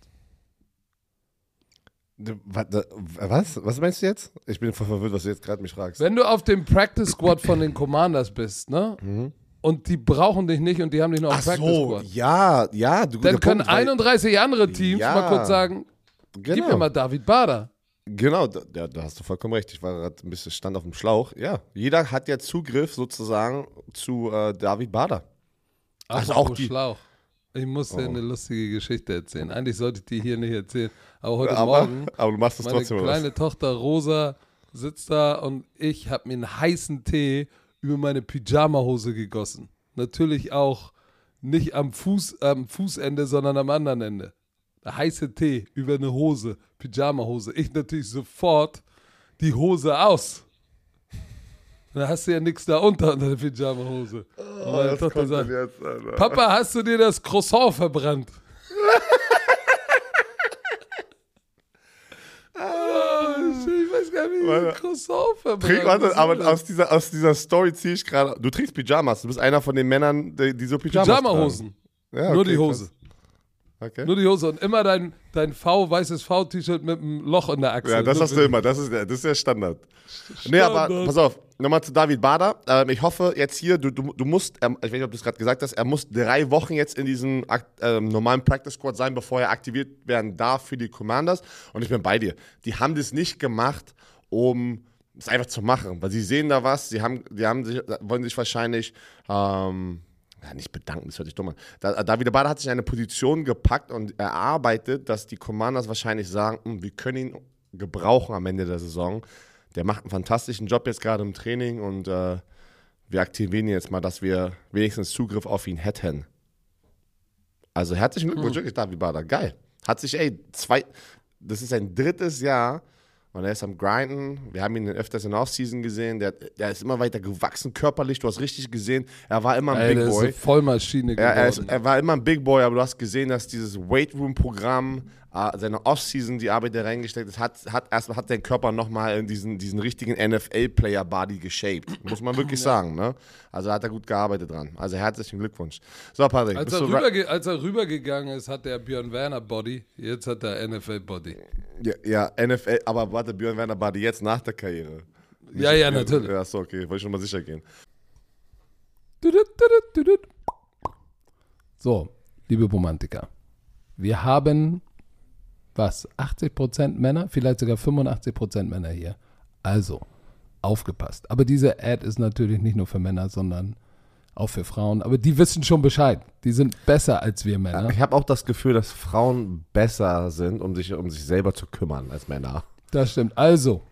Was? Was meinst du jetzt? Ich bin voll verwirrt, was du jetzt gerade mich fragst. Wenn du auf dem Practice Squad von den Commanders bist, ne, und die brauchen dich nicht und die haben dich noch auf Mhm. Ach dem Practice so, Squad, ja, ja. Du, dann können Punkt, weil- 31 andere Teams Ja. mal kurz sagen, gib mir Genau. mal David Bader. Genau, da, da hast du vollkommen recht. Ich war gerade ein bisschen stand auf dem Schlauch. Ja, jeder hat ja Zugriff sozusagen zu äh, David Bader. Also Apropos auch die- schlau. Ich muss dir Oh. eine lustige Geschichte erzählen. Eigentlich sollte ich die hier nicht erzählen. Aber heute Aber, Morgen, aber du machst es meine trotzdem kleine was. Tochter Rosa sitzt da und ich habe mir einen heißen Tee über meine Pyjama-Hose gegossen. Natürlich auch nicht am, Fuß, am Fußende, sondern am anderen Ende. Heiße Tee über eine Hose, Pyjama-Hose. Ich natürlich sofort die Hose aus. Da hast du ja nichts da unter unter der Pyjama-Hose. Und meine Tochter sagt, jetzt? Papa, hast du dir das Croissant verbrannt? oh, ich weiß gar nicht, wie ich Warte. ein Croissant verbrannt. Trink, warte, aber aus dieser, aus dieser Story ziehe ich gerade. Du trägst Pyjamas. Du bist einer von den Männern, die, die so Pyjamas Pyjama-Hosen. Ja, Nur okay, die Hose. krass. Okay. Nur die Hose. Und immer dein, dein V, weißes V-T-Shirt mit einem Loch in der Achsel. Ja, das hast du immer. Das ist der, das ist der Standard. Nee, aber Standard. pass auf. Nochmal zu David Bader. Ähm, ich hoffe jetzt hier, du, du, du musst, ähm, ich weiß nicht, ob du es gerade gesagt hast, er muss drei Wochen jetzt in diesem ähm, normalen Practice Squad sein, bevor er aktiviert werden darf für die Commanders. Und ich bin bei dir. Die haben das nicht gemacht, um es einfach zu machen, weil sie sehen da was, sie haben, die haben sich, wollen sich wahrscheinlich ähm, ja, nicht bedanken, das hört sich dumm an. Da, David Bader hat sich in eine Position gepackt und erarbeitet, dass die Commanders wahrscheinlich sagen, "Hm, wir können ihn gebrauchen am Ende der Saison. Der macht einen fantastischen Job jetzt gerade im Training und äh, wir aktivieren ihn jetzt mal, dass wir wenigstens Zugriff auf ihn hätten. Also herzlichen Glückwunsch, wirklich, David Bader. Geil. Hat sich, ey, zwei, das ist sein drittes Jahr und er ist am Grinden. Wir haben ihn öfters in der Offseason gesehen. Der, der ist immer weiter gewachsen körperlich. Du hast richtig gesehen, er war immer ein Ey, Big ist Boy. eine Vollmaschine Er, er, ist, geworden. er war immer ein Big Boy, aber du hast gesehen, dass dieses Weight Room Programm, äh, seine Offseason, die Arbeit, die er reingesteckt hat, hat, hat erstmal hat sein Körper nochmal in diesen, diesen richtigen NFL-Player-Body geshaped. Muss man wirklich sagen, ne? Also hat er gut gearbeitet dran. Also herzlichen Glückwunsch. So, Patrick, als, er rüberge als er rübergegangen ist, hat der Björn Werner Body. Jetzt hat er NFL Body. ja, ja, NFL, aber warte, Björn Werner Body jetzt nach der Karriere. Ja, ja, natürlich. Ja, so, okay, wollte ich schon mal sicher gehen. So, liebe Romantiker, wir haben was? 80% Männer, vielleicht sogar 85% Männer hier. Also, aufgepasst. Aber diese Ad ist natürlich nicht nur für Männer, sondern auch für Frauen. Aber die wissen schon Bescheid. Die sind besser als wir Männer. Ich habe auch das Gefühl, dass Frauen besser sind, um sich um sich selber zu kümmern als Männer. Das stimmt. Also,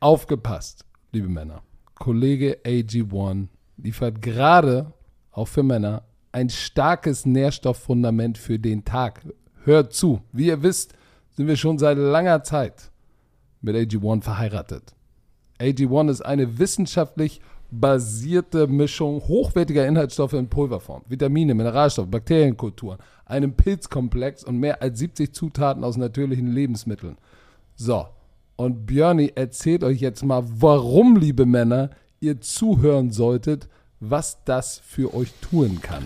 aufgepasst, liebe Männer. Kollege AG1 liefert gerade, auch für Männer, ein starkes Nährstofffundament für den Tag. Hört zu. Wie ihr wisst, sind wir schon seit langer Zeit mit AG1 verheiratet. AG1 ist eine wissenschaftlich basierte Mischung hochwertiger Inhaltsstoffe in Pulverform, Vitamine, Mineralstoffe, Bakterienkulturen, einem Pilzkomplex und mehr als 70 Zutaten aus natürlichen Lebensmitteln. So, und Björni erzählt euch jetzt mal, warum, liebe Männer, ihr zuhören solltet, was das für euch tun kann.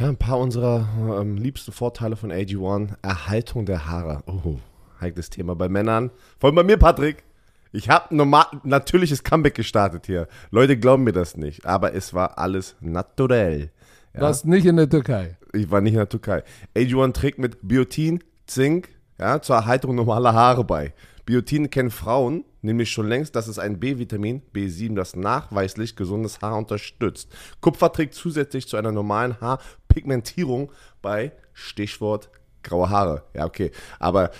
Ja, ein paar unserer ähm, liebsten Vorteile von AG1. Erhaltung der Haare. Oh, heikles Thema bei Männern. Vor allem bei mir, Patrick. Ich habe ein natürliches Comeback gestartet hier. Leute glauben mir das nicht, aber es war alles naturell. Ja? Warst nicht in der Türkei? Ich war nicht in der Türkei. AG1 trägt mit Biotin, Zink, ja, zur Erhaltung normaler Haare bei. Biotin kennen Frauen nämlich schon längst, dass es ein B-Vitamin, B7, das nachweislich gesundes Haar unterstützt. Kupfer trägt zusätzlich zu einer normalen Haarpigmentierung bei Stichwort graue Haare. Ja, okay. Aber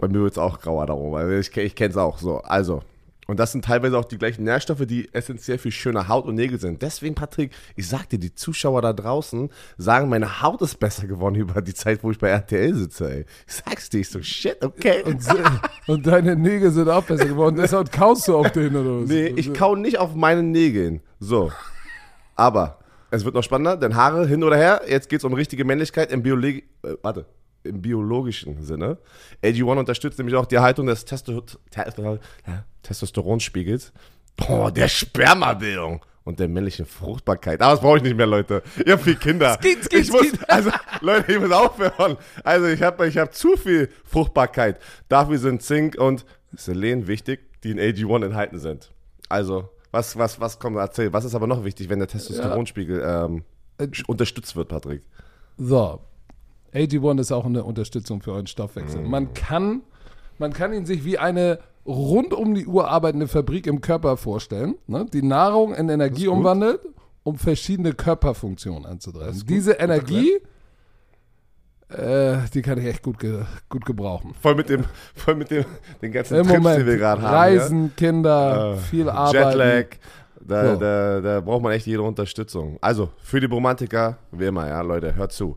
bei mir wird es auch grauer darum, weil ich, ich kenne es auch so. Also, und das sind teilweise auch die gleichen Nährstoffe, die essentiell für schöne Haut und Nägel sind. Deswegen, Patrick, ich sag dir, die Zuschauer da draußen sagen, meine Haut ist besser geworden über die Zeit, wo ich bei RTL sitze, ey. Ich sag's dir, ich so, shit, okay. Und, und deine Nägel sind auch besser geworden. Deshalb kaust du auf denen oder was? Nee, ich kau nicht auf meinen Nägeln. So. Aber es wird noch spannender, denn Haare hin oder her, jetzt geht's um richtige Männlichkeit im Biologie. Äh, warte im biologischen Sinne. AG1 unterstützt nämlich auch die Erhaltung des Testo Testosteronspiegels, oh, der Spermabildung und der männlichen Fruchtbarkeit. Aber das brauche ich nicht mehr, Leute. Ihr habt viel Kinder. Skit, skit, ich muss, also, Leute, ich muss aufhören. Also, ich habe ich hab zu viel Fruchtbarkeit. Dafür sind Zink und Selen wichtig, die in AG1 enthalten sind. Also, was, was, was kommt, erzähl. Was ist aber noch wichtig, wenn der Testosteronspiegel ähm, äh, unterstützt wird, Patrick? So, AG1 ist auch eine Unterstützung für euren Stoffwechsel. Man kann, man kann ihn sich wie eine rund um die Uhr arbeitende Fabrik im Körper vorstellen, ne? die Nahrung in Energie umwandelt, um verschiedene Körperfunktionen anzutreiben. Diese Energie, äh, die kann ich echt gut, ge gut gebrauchen. Voll mit dem, voll mit dem, den ganzen Im Trips, Moment, die wir gerade haben. Reisen, ja? Kinder, uh, viel Arbeit. Jetlag. Da, so. da, da braucht man echt jede Unterstützung. Also, für die Romantiker, wie immer, ja, Leute, hört zu.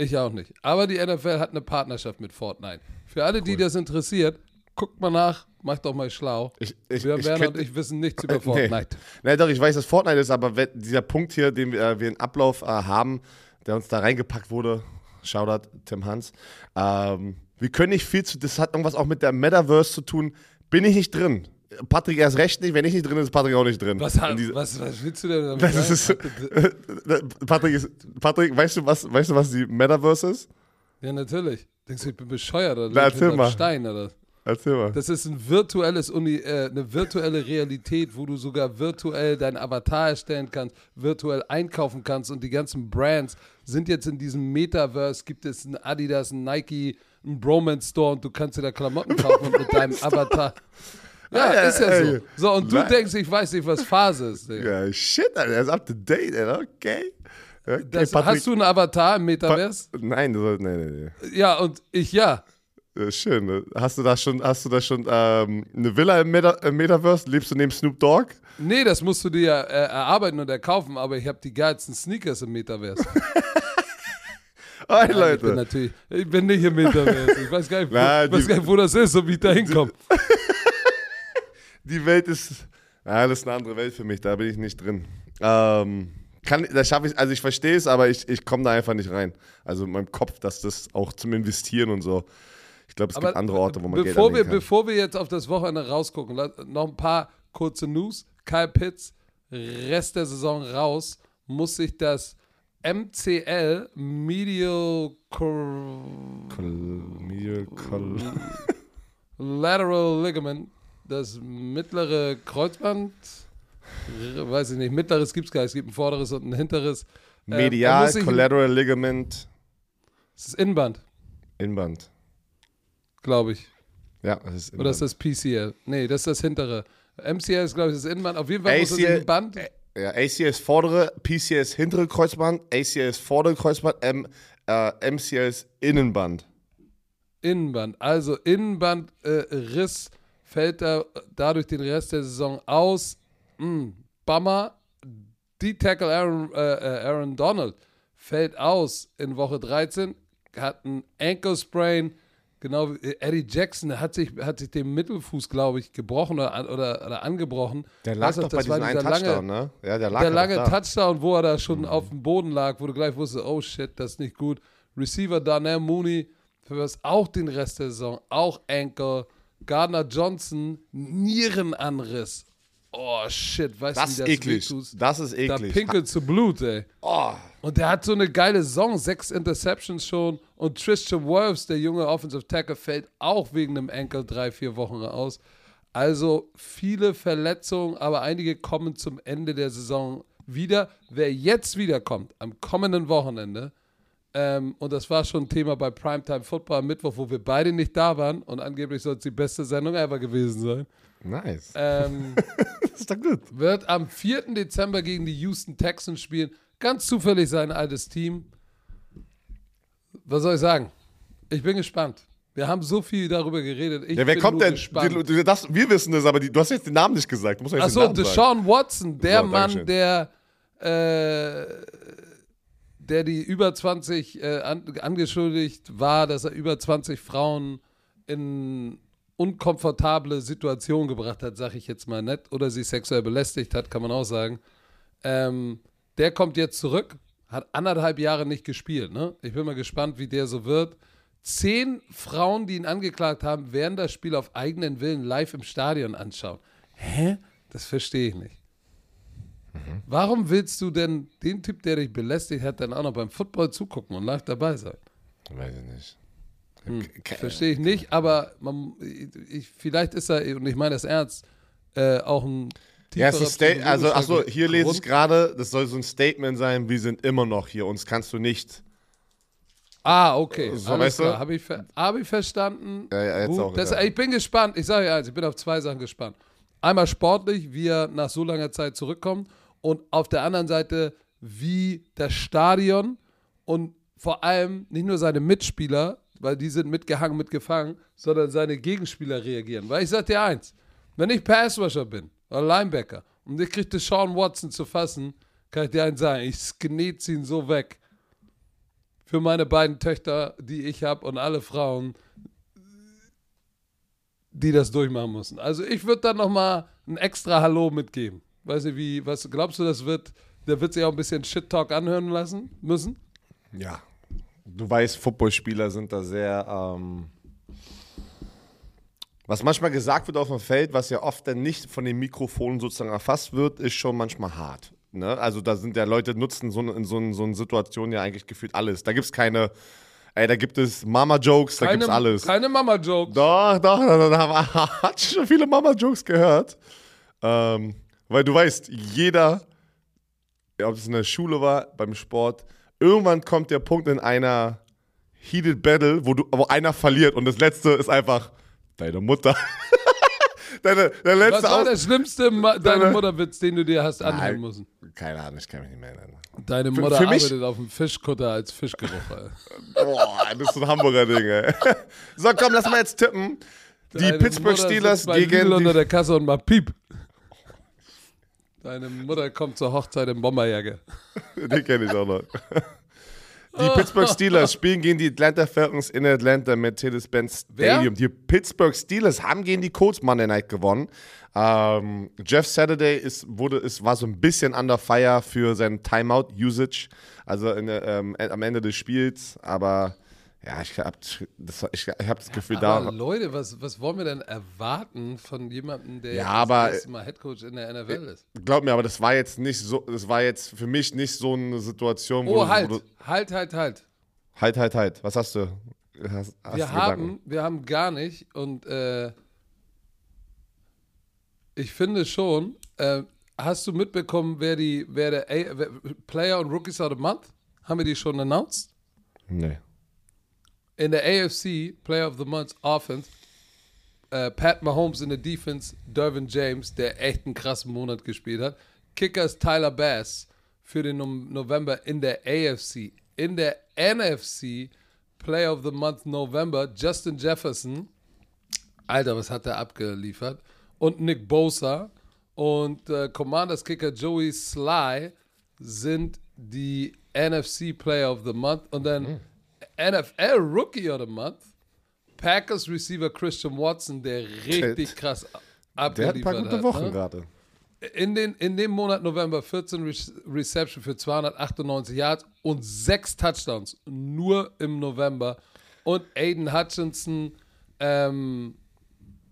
Ich auch nicht. Aber die NFL hat eine Partnerschaft mit Fortnite. Für alle, die das interessiert, guckt mal nach, macht doch mal schlau. Ich, ich, wir, Werner und ich wissen nichts über Fortnite. Nee. nee, doch, ich weiß, dass Fortnite ist, aber dieser Punkt hier, den wir, äh, wir in Ablauf äh, haben, der uns da reingepackt wurde, Shoutout Tim Hans, ähm, wir können nicht viel zu, das hat irgendwas auch mit der Metaverse zu tun, bin ich nicht drin. Patrick erst recht nicht, wenn ich nicht drin bin, ist Patrick auch nicht drin. Was, was, was willst du denn damit das ist, Patrick, ist, Patrick, weißt du, was, weißt du, was die Metaverse ist? Ja, natürlich. Denkst du, ich bin bescheuert oder Na, erzähl mal. Stein oder? Erzähl mal. Das ist ein virtuelles Uni, äh, eine virtuelle Realität, wo du sogar virtuell deinen Avatar erstellen kannst, virtuell einkaufen kannst und die ganzen Brands sind jetzt in diesem Metaverse. Gibt es ein Adidas, ein Nike, ein Bromance Store und du kannst dir da Klamotten kaufen mit deinem Avatar. Ja, ja, ist ja ey, so. So, und du nein. denkst, ich weiß nicht, was Phase ist. Digga. Ja, shit, Alter, er ist up to date, Alter. Okay. okay das, hast du einen Avatar im Metaverse? Pa nein, du, nee, nee, nee. Ja, und ich ja. ja schön. Ne? Hast du da schon, hast du da schon ähm, eine Villa im, Meta im, Metaverse? Lebst du neben Snoop Dogg? Nee, das musst du dir ja äh, erarbeiten und erkaufen, aber ich habe die geilsten Sneakers im Metaverse. Hi, Nein, Leute. Ich bin natürlich, ich bin nicht im Metaverse. Ich weiß gar nicht, wo, Na, weiß gar nicht, wo das ist und wie ich da hinkomme die Welt ist, ja, das ist eine andere Welt für mich, da bin ich nicht drin. Ähm, kann, das schaffe ich, also ich verstehe es, aber ich, ich komme da einfach nicht rein. Also in meinem Kopf, dass das auch zum Investieren und so. Ich glaube, es aber gibt andere Orte, wo man bevor Geld wir, kann. Bevor wir jetzt auf das Wochenende rausgucken, noch ein paar kurze News. Kyle Pitts, Rest der Saison raus, muss sich das MCL Medial, Col Medial Col Lateral Ligament das mittlere Kreuzband, weiß ich nicht, mittleres gibt es gar nicht, es gibt ein vorderes und ein hinteres. Äh, Medial, muss sich- Collateral Ligament, Das ist Innenband, Innenband. glaube ich. Ja, das ist Oder ist das PCL? Nee, das ist das hintere. MCL ist, glaube ich, das Innenband. Auf jeden Fall muss ACL ein Band. Ja, ACL ist vordere, PCL ist hintere Kreuzband, ACL ist vordere Kreuzband, M, äh, MCL ist Innenband. Innenband. Also Innenbandriss äh, Riss fällt da dadurch den Rest der Saison aus. Mm, Bummer. Die Tackle Aaron, äh, äh, Aaron Donald fällt aus in Woche 13, hat einen Ankle Sprain. Genau wie äh, Eddie Jackson hat sich, hat sich den Mittelfuß, glaube ich, gebrochen oder, oder, oder angebrochen. Der lag doch bei das war diesem einen Touchdown, lange, ne? Ja, der lag der lange. Mhm. Touchdown, wo er da schon auf dem Boden lag, wo du gleich wusstest, oh shit, das ist nicht gut. Receiver Darnell Mooney, für was auch den Rest der Saison, auch Ankle. Gardner Johnson, Nierenanriss. Oh shit, weißt Das du, wie das eklig. Das ist Da eklig. pinkelt zu Blut, ey. Oh, Und der hat so eine geile Saison, sechs Interceptions schon. Und Tristan Wirfs, der junge Offensive Tackle, fällt auch wegen einem Ankle drei, vier Wochen aus. Also viele Verletzungen, aber einige kommen zum Ende der Saison wieder. Wer jetzt wiederkommt, am kommenden Wochenende, ähm, und das war schon ein Thema bei Primetime Football am Mittwoch, wo wir beide nicht da waren und angeblich soll es die beste Sendung ever gewesen sein, nice. ähm, Das ist doch gut. wird am 4. Dezember gegen die Houston Texans spielen. Ganz zufällig sein altes Team. Was soll ich sagen? Ich bin gespannt. Wir haben so viel darüber geredet. Ich Ja, wer kommt denn? Die- Das, wir wissen das, aber die, du hast jetzt den Namen nicht gesagt. Achso, sagen. Deshaun Watson, der So, Mann, der, äh, der die über 20 äh, an, angeschuldigt war, dass er über 20 Frauen in unkomfortable Situationen gebracht hat, sag ich jetzt mal nett, oder sie sexuell belästigt hat, kann man auch sagen. Ähm, der kommt jetzt zurück, hat anderthalb Jahre nicht gespielt. Ne? Ich bin mal gespannt, wie der so wird. Zehn Frauen, die ihn angeklagt haben, werden das Spiel auf eigenen Willen live im Stadion anschauen. Hä? Das verstehe ich nicht. Warum willst du denn den Typ, der dich belästigt hat, dann auch noch beim Football zugucken und live dabei sein? Weiß ich nicht. Ke- Verstehe ich nicht, aber man, ich, vielleicht ist er, und ich meine das ernst, äh, auch ein Ja, es ist ein also, achso, hier lese ich Grund. gerade, das soll so ein Statement sein, wir sind immer noch hier, uns kannst du nicht. Ah, okay. So, Alles weißt du? klar. Habe ich, ver hab ich verstanden. Ja, ja, jetzt Gut. auch, das, ja. Ich bin gespannt. Ich sage ja eins, ich bin auf zwei Sachen gespannt. Einmal sportlich, wie er nach so langer Zeit zurückkommt. Und auf der anderen Seite, wie das Stadion und vor allem nicht nur seine Mitspieler, weil die sind mitgehangen, mitgefangen, sondern seine Gegenspieler reagieren. Weil ich sage dir eins, wenn ich Passrusher bin oder Linebacker und ich kriege Sean Watson zu fassen, kann ich dir eins sagen, ich sknetze ihn so weg für meine beiden Töchter, die ich habe und alle Frauen, die das durchmachen müssen. Also ich würde da noch mal ein extra Hallo mitgeben. Weiß nicht, wie, was glaubst du, das wird, der wird sich auch ein bisschen Shit-Talk anhören lassen müssen? Ja. Du weißt, Footballspieler sind da sehr. Ähm, was manchmal gesagt wird auf dem Feld, was ja oft dann nicht von den Mikrofonen sozusagen erfasst wird, ist schon manchmal hart. Ne? Also da sind ja Leute, nutzen so, in so, so einer Situation ja eigentlich gefühlt alles. Da gibt es keine, ey, da gibt es Mama-Jokes, da gibt es alles. Keine Mama-Jokes. Doch, doch, da, da, da hat schon viele Mama-Jokes gehört. Ähm, weil du weißt, jeder, ob es in der Schule war, beim Sport, irgendwann kommt der Punkt in einer Heated Battle, wo, du, wo einer verliert und das letzte ist einfach deine Mutter. deine, der Was letzte war Aus der schlimmste Ma deine Deine- Mutterwitz, den du dir hast anhören Nein. müssen? Keine Ahnung, ich kann mich nicht mehr erinnern. Deine Für- Mutter für mich- arbeitet auf dem Fischkutter als Fischgeruch. Boah, das ist so ein Hamburger Ding, ey. So, komm, lass mal jetzt tippen. Die Deine Pittsburgh Mutter Steelers gegen unter die der Kasse und macht Piep. Deine Mutter kommt zur Hochzeit in Bomberjacke. Den kenne ich auch noch. Die Pittsburgh Steelers spielen gegen die Atlanta Falcons in Atlanta Mercedes-Benz Wer? Stadium. Die Pittsburgh Steelers haben gegen die Colts Monday Night gewonnen. Ähm, Jeff Saturday ist, wurde, ist, war so ein bisschen under fire für sein Timeout-Usage, also in, ähm, am Ende des Spiels. Aber ja, ich habe das, ich, ich hab das Gefühl, Aber da. Leute, was, was wollen wir denn erwarten von jemandem, der Ja, jetzt aber- das erste Mal Headcoach in der NFL ist? Glaub mir, aber das war jetzt nicht so, das war jetzt für mich nicht so eine Situation, wo Oh, halt, wo du, halt, halt, halt. halt, halt, halt. Was hast du? Hast, hast Wir haben, Gedanken? wir haben gar nicht und äh, Ich finde schon. Äh, hast du mitbekommen, wer die, wer der A wer, Player und Rookies of the Month? Haben wir die schon announced? Nee. In der AFC, Player of the Month Offense, äh, Pat Mahomes in der Defense, Dervin James, der echt einen krassen Monat gespielt hat. Kicker ist Tyler Bass für den no November in der AFC. In der NFC, Player of the Month November, Justin Jefferson. Alter, was hat er abgeliefert? Und Nick Bosa und äh, Commanders Kicker Joey Sly sind die NFC Player of the Month und dann NFL Rookie of the Month. Packers Receiver Christian Watson, der richtig krass abgeliefert Der hat ein paar gute hat, Wochen ne? gerade. in, den, in dem Monat November 14 Re Reception für 298 Yards und 6 Touchdowns. Nur im November. Und Aiden Hutchinson, ähm,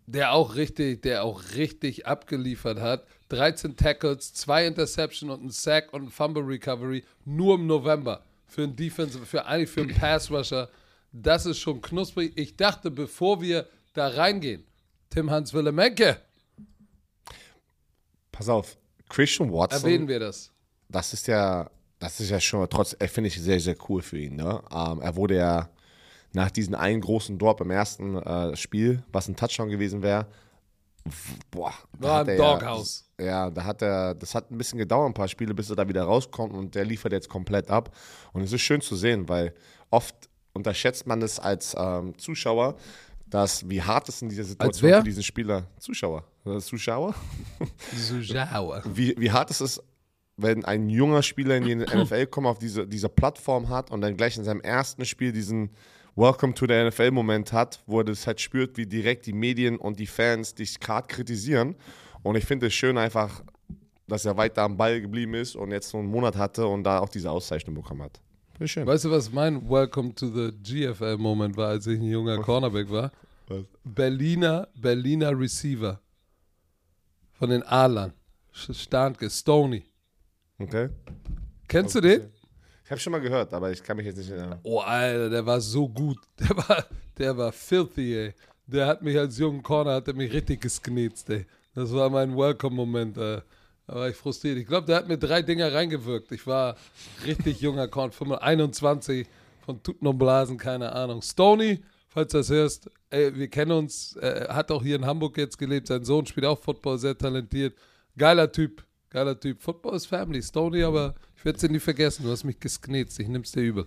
der auch richtig, der auch richtig abgeliefert hat. 13 Tackles, 2 Interception und ein Sack und ein Fumble Recovery. Nur im November. Für einen Defensive, für eigentlich für einen Pass Rusher. Das ist schon knusprig. Ich dachte, bevor wir da reingehen, Tim Hans Willemenke, Pass auf, Christian Watson. erwähnen wir das. das ist ja, das ist ja schon trotz, äh, finde ich sehr, sehr cool für ihn. Ne? Ähm, er wurde ja nach diesem einen großen Drop im ersten äh, Spiel, was ein Touchdown gewesen wäre, boah, War im er ja- Doghouse. Ja, da hat er, das hat ein bisschen gedauert, ein paar Spiele, bis er da wieder rauskommt und der liefert jetzt komplett ab. Und es ist schön zu sehen, weil oft unterschätzt man es als ähm, Zuschauer, dass wie hart es in dieser Situation für diesen Spieler, Zuschauer, äh, Zuschauer, So sauer. wie, wie hart es ist, wenn ein junger Spieler in die NFL kommt, auf diese, diese Plattform hat und dann gleich in seinem ersten Spiel diesen Welcome to the NFL-Moment hat, wo er das halt spürt, wie direkt die Medien und die Fans dich gerade kritisieren. Und ich finde es schön einfach, dass er weiter am Ball geblieben ist und jetzt so einen Monat hatte und da auch diese Auszeichnung bekommen hat. Finde schön. Weißt du, was mein Welcome to the GFL-Moment war, als ich ein junger Cornerback war? Was? Berliner, Berliner Receiver. Von den. Sch- Starnke, Stony. Okay. Kennst du den? Ich habe schon mal gehört, aber ich kann mich jetzt nicht erinnern. Oh, Alter, der war so gut. Der war, der war filthy, ey. Der hat mich als jungen Corner, hat er mich richtig gesknetzt, ey. Das war mein Welcome-Moment, äh. Da war ich frustriert. Ich glaube, der hat mir drei Dinger reingewirkt. Ich war richtig junger Corner, 21, von Tuten und Blasen, keine Ahnung. Stony, falls du das hörst, ey, wir kennen uns, äh, hat auch hier in Hamburg jetzt gelebt. Sein Sohn spielt auch Football, sehr talentiert. Geiler Typ, geiler Typ. Football ist Family. Stony, aber ich werde es dir nie vergessen. Du hast mich gesknetzt. Ich nimm's dir übel.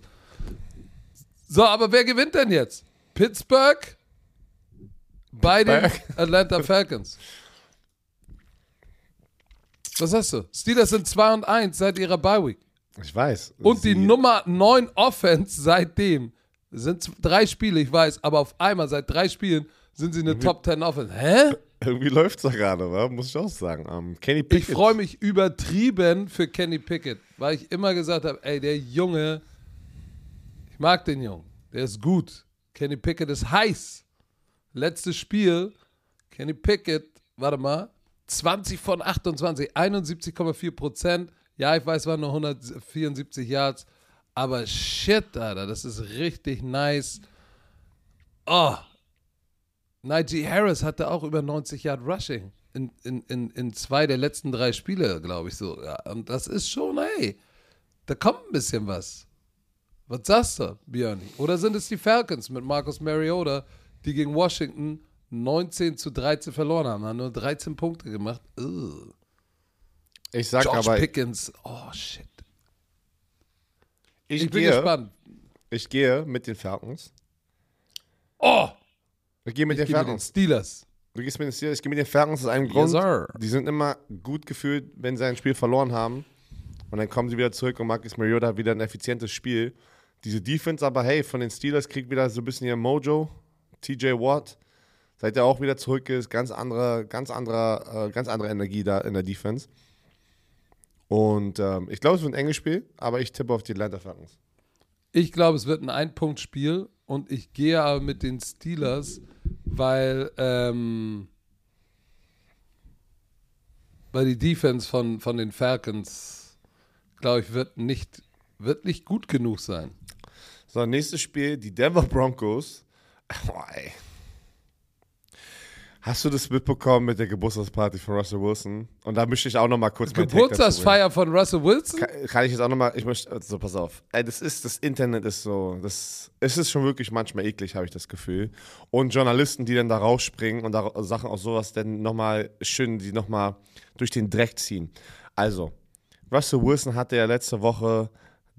So, aber wer gewinnt denn jetzt? Pittsburgh bei den Atlanta Falcons. Was hast du? Steelers sind 2 und 1 seit ihrer Bye Week. Ich weiß. Und die Nummer 9 Offense seitdem sind drei Spiele, ich weiß, aber auf einmal seit drei Spielen sind sie eine Top 10 Offense. Hä? Irgendwie läuft es da gerade, wa? muss ich auch sagen. Ähm, Kenny Ich Pickett. freue mich übertrieben für Kenny Pickett, weil ich immer gesagt habe, ey, der Junge, ich mag den Jungen, der ist gut. Kenny Pickett ist heiß. Letztes Spiel, Kenny Pickett, warte mal, 20 von 28, 71,4 Prozent. Ja, ich weiß, waren nur 174 Yards, aber shit, Alter, das ist richtig nice. Oh, Najee Harris hatte auch über 90 Yard Rushing in, in, in, in zwei der letzten drei Spiele, glaube ich so. Ja, und das ist schon, ey, da kommt ein bisschen was. Was sagst du, Björni? Oder sind es die Falcons mit Marcus Mariota, die gegen Washington 19 zu 13 verloren haben, haben nur 13 Punkte gemacht? Ugh. Ich sag George aber, Pickens, oh shit. ich, Ich bin gehe, gespannt. ich gehe mit den Falcons. Oh, Ich gehe mit ich den gehe mit den Falcons. Steelers. Du gehst mit den Steelers. Ich gehe mit den Falcons aus einem Grund. sir. Die sind immer gut gefühlt, wenn sie ein Spiel verloren haben. Und dann kommen sie wieder zurück und Marcus Mariota hat wieder ein effizientes Spiel. Diese Defense aber, hey, von den Steelers kriegt wieder so ein bisschen ihr Mojo. TJ Watt, seit er auch wieder zurück ist, ganz andere, ganz andere, äh, ganz andere Energie da in der Defense. Und ähm, ich glaube, es wird ein enges Spiel, aber ich tippe auf die Atlanta Falcons. Ich glaube, es wird ein Ein-Punkt-Spiel und ich gehe aber mit den Steelers, weil, ähm, weil die Defense von, von den Falcons, glaube ich, wird nicht, wird nicht gut genug sein. So, nächstes Spiel, die Denver Broncos. Boah, ey. Hast du das mitbekommen mit der Geburtstagsparty von Russell Wilson? Und da möchte ich auch noch mal kurz. Geburtstagsfeier von Russell Wilson? Kann, kann ich jetzt auch noch mal, ich möchte, so pass auf. Ey, das ist, das Internet ist so, das, es ist schon wirklich manchmal eklig, habe ich das Gefühl. Und Journalisten, die dann da rausspringen und da Sachen aus sowas dann nochmal schön, die nochmal durch den Dreck ziehen. Also, Russell Wilson hatte ja letzte Woche